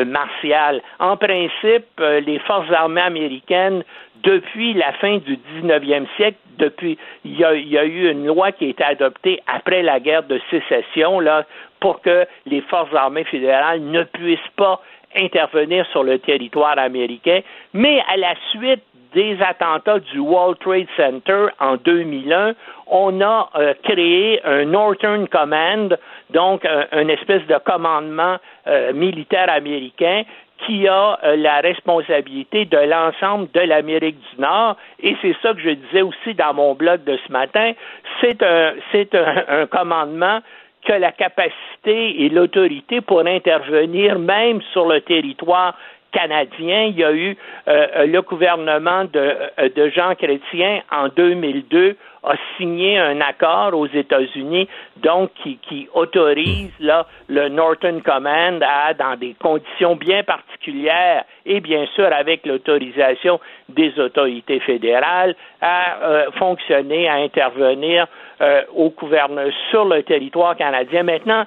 martiale. En principe, les forces armées américaines, depuis la fin du 19e siècle, depuis, il y, a, eu une loi qui a été adoptée après la guerre de sécession, là, pour que les forces armées fédérales ne puissent pas intervenir sur le territoire américain, mais à la suite des attentats du World Trade Center en 2001, on a euh, créé un Northern Command, donc une espèce de commandement euh, militaire américain qui a euh, la responsabilité de l'ensemble de l'Amérique du Nord. Et c'est ça que je disais aussi dans mon blog de ce matin. C'est un, c'est un, commandement qui a la capacité et l'autorité pour intervenir même sur le territoire canadien. Il y a eu euh, le gouvernement de, de Jean Chrétien en 2002 a signé un accord aux États-Unis, donc qui, qui autorise là, le Northern Command à, dans des conditions bien particulières et bien sûr avec l'autorisation des autorités fédérales, à euh, fonctionner, à intervenir euh, au gouvernement sur le territoire canadien. Maintenant,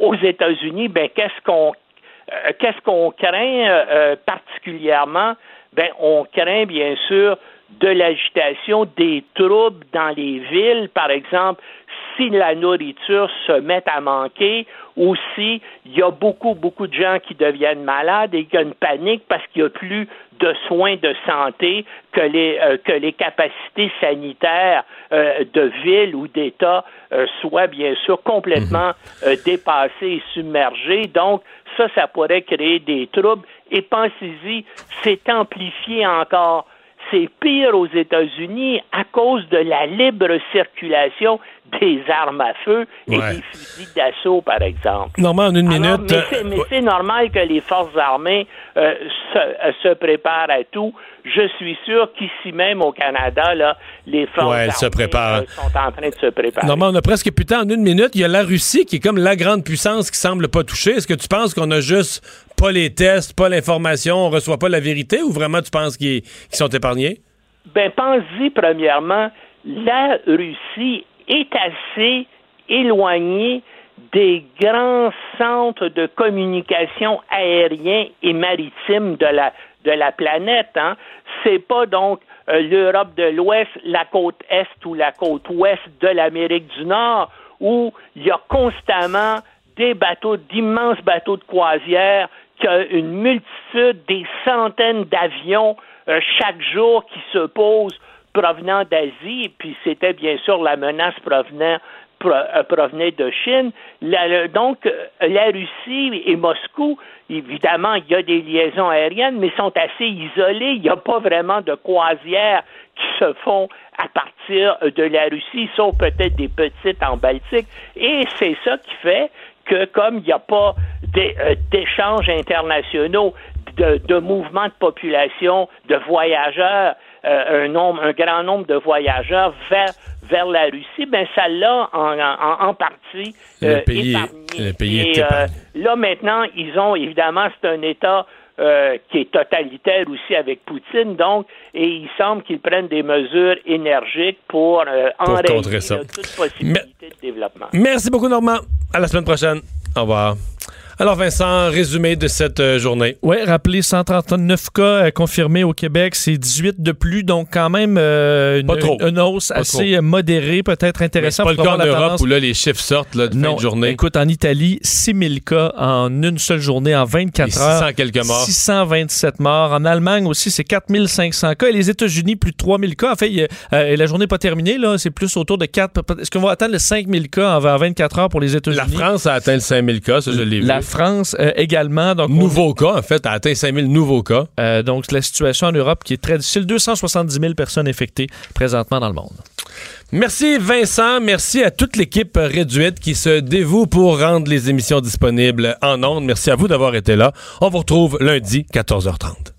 aux États-Unis, ben qu'est-ce qu'on euh, qu'est-ce qu'on craint particulièrement? Ben, on craint bien sûr de l'agitation, des troubles dans les villes, par exemple, si la nourriture se met à manquer ou si il y a beaucoup, beaucoup de gens qui deviennent malades et qu'il y a une panique parce qu'il n'y a plus de soins de santé, que les, euh, que les capacités sanitaires euh, de ville ou d'État euh, soient bien sûr complètement mhm. dépassées et submergées. Donc, ça, ça pourrait créer des troubles. Et pensez-y, c'est amplifié encore c'est pire aux États-Unis à cause de la libre circulation des armes à feu et des fusils d'assaut, par exemple. Normand, en une minute. Mais c'est normal que les forces armées euh, euh, se, préparent à tout. Je suis sûr qu'ici même au Canada, là, les forces armées se préparent. Euh, sont en train de se préparer. Normand, on a presque plus de temps. En une minute, il y a la Russie qui est comme la grande puissance qui semble pas toucher. Est-ce que tu penses qu'on a juste pas les tests, pas l'information, on reçoit pas la vérité ou vraiment tu penses qu'ils sont épargnés? Ben, pense-y premièrement, la Russie est assez éloignée des grands centres de communication aérien et maritime de la, de la planète. Hein. C'est pas donc euh, l'Europe de l'Ouest, la côte Est ou la côte Ouest de l'Amérique du Nord, où il y a constamment des bateaux, d'immenses bateaux de croisière, qui a une multitude, des centaines d'avions euh, chaque jour qui se posent provenant d'Asie, puis c'était bien sûr la menace provenant euh, provenait de Chine. donc, euh, la Russie et Moscou, évidemment, il y a des liaisons aériennes, mais sont assez isolées. Il n'y a pas vraiment de croisières qui se font à partir de la Russie, sauf peut-être des petites en Baltique. Et c'est ça qui fait que comme il n'y a pas euh, d'échanges internationaux, de, de mouvements de population, de voyageurs, euh, un, nombre, un grand nombre de voyageurs vers, vers la Russie, ben ça l'a en, en, en, partie euh, le pays, Le pays est euh, là maintenant, ils ont évidemment c'est un État euh, qui est totalitaire aussi avec Poutine, donc, et il semble qu'ils prennent des mesures énergiques pour, euh, enrayer toute possibilité de développement. Merci beaucoup, Normand. À la semaine prochaine. Au revoir. Alors Vincent, résumé de cette euh, journée. Oui, rappelez 139 cas euh, confirmés au Québec, c'est 18 de plus, donc quand même euh, une, hausse assez modérée, peut-être intéressante. C'est pas le cas en Europe où là, les chiffres sortent là, de fin de journée. Écoute, en Italie, 6000 cas en une seule journée, en 24 heures. 600 quelques morts. 627 morts. En Allemagne aussi, c'est 4500 cas. Et les États-Unis, plus de 3000 cas. En fait, et la journée n'est pas terminée, là, c'est plus autour de 4. Est-ce qu'on va atteindre les 5000 cas en 24 heures pour les États-Unis? La France a atteint le 5000 cas, ça je l'ai vu. France euh, également. Donc, nouveaux cas, en fait, a atteint 5000 nouveaux cas. Euh, donc, la situation en Europe qui est très difficile. 270 000 personnes infectées présentement dans le monde. Merci Vincent, merci à toute l'équipe réduite qui se dévoue pour rendre les émissions disponibles en ondes. Merci à vous d'avoir été là. On vous retrouve lundi 14h30.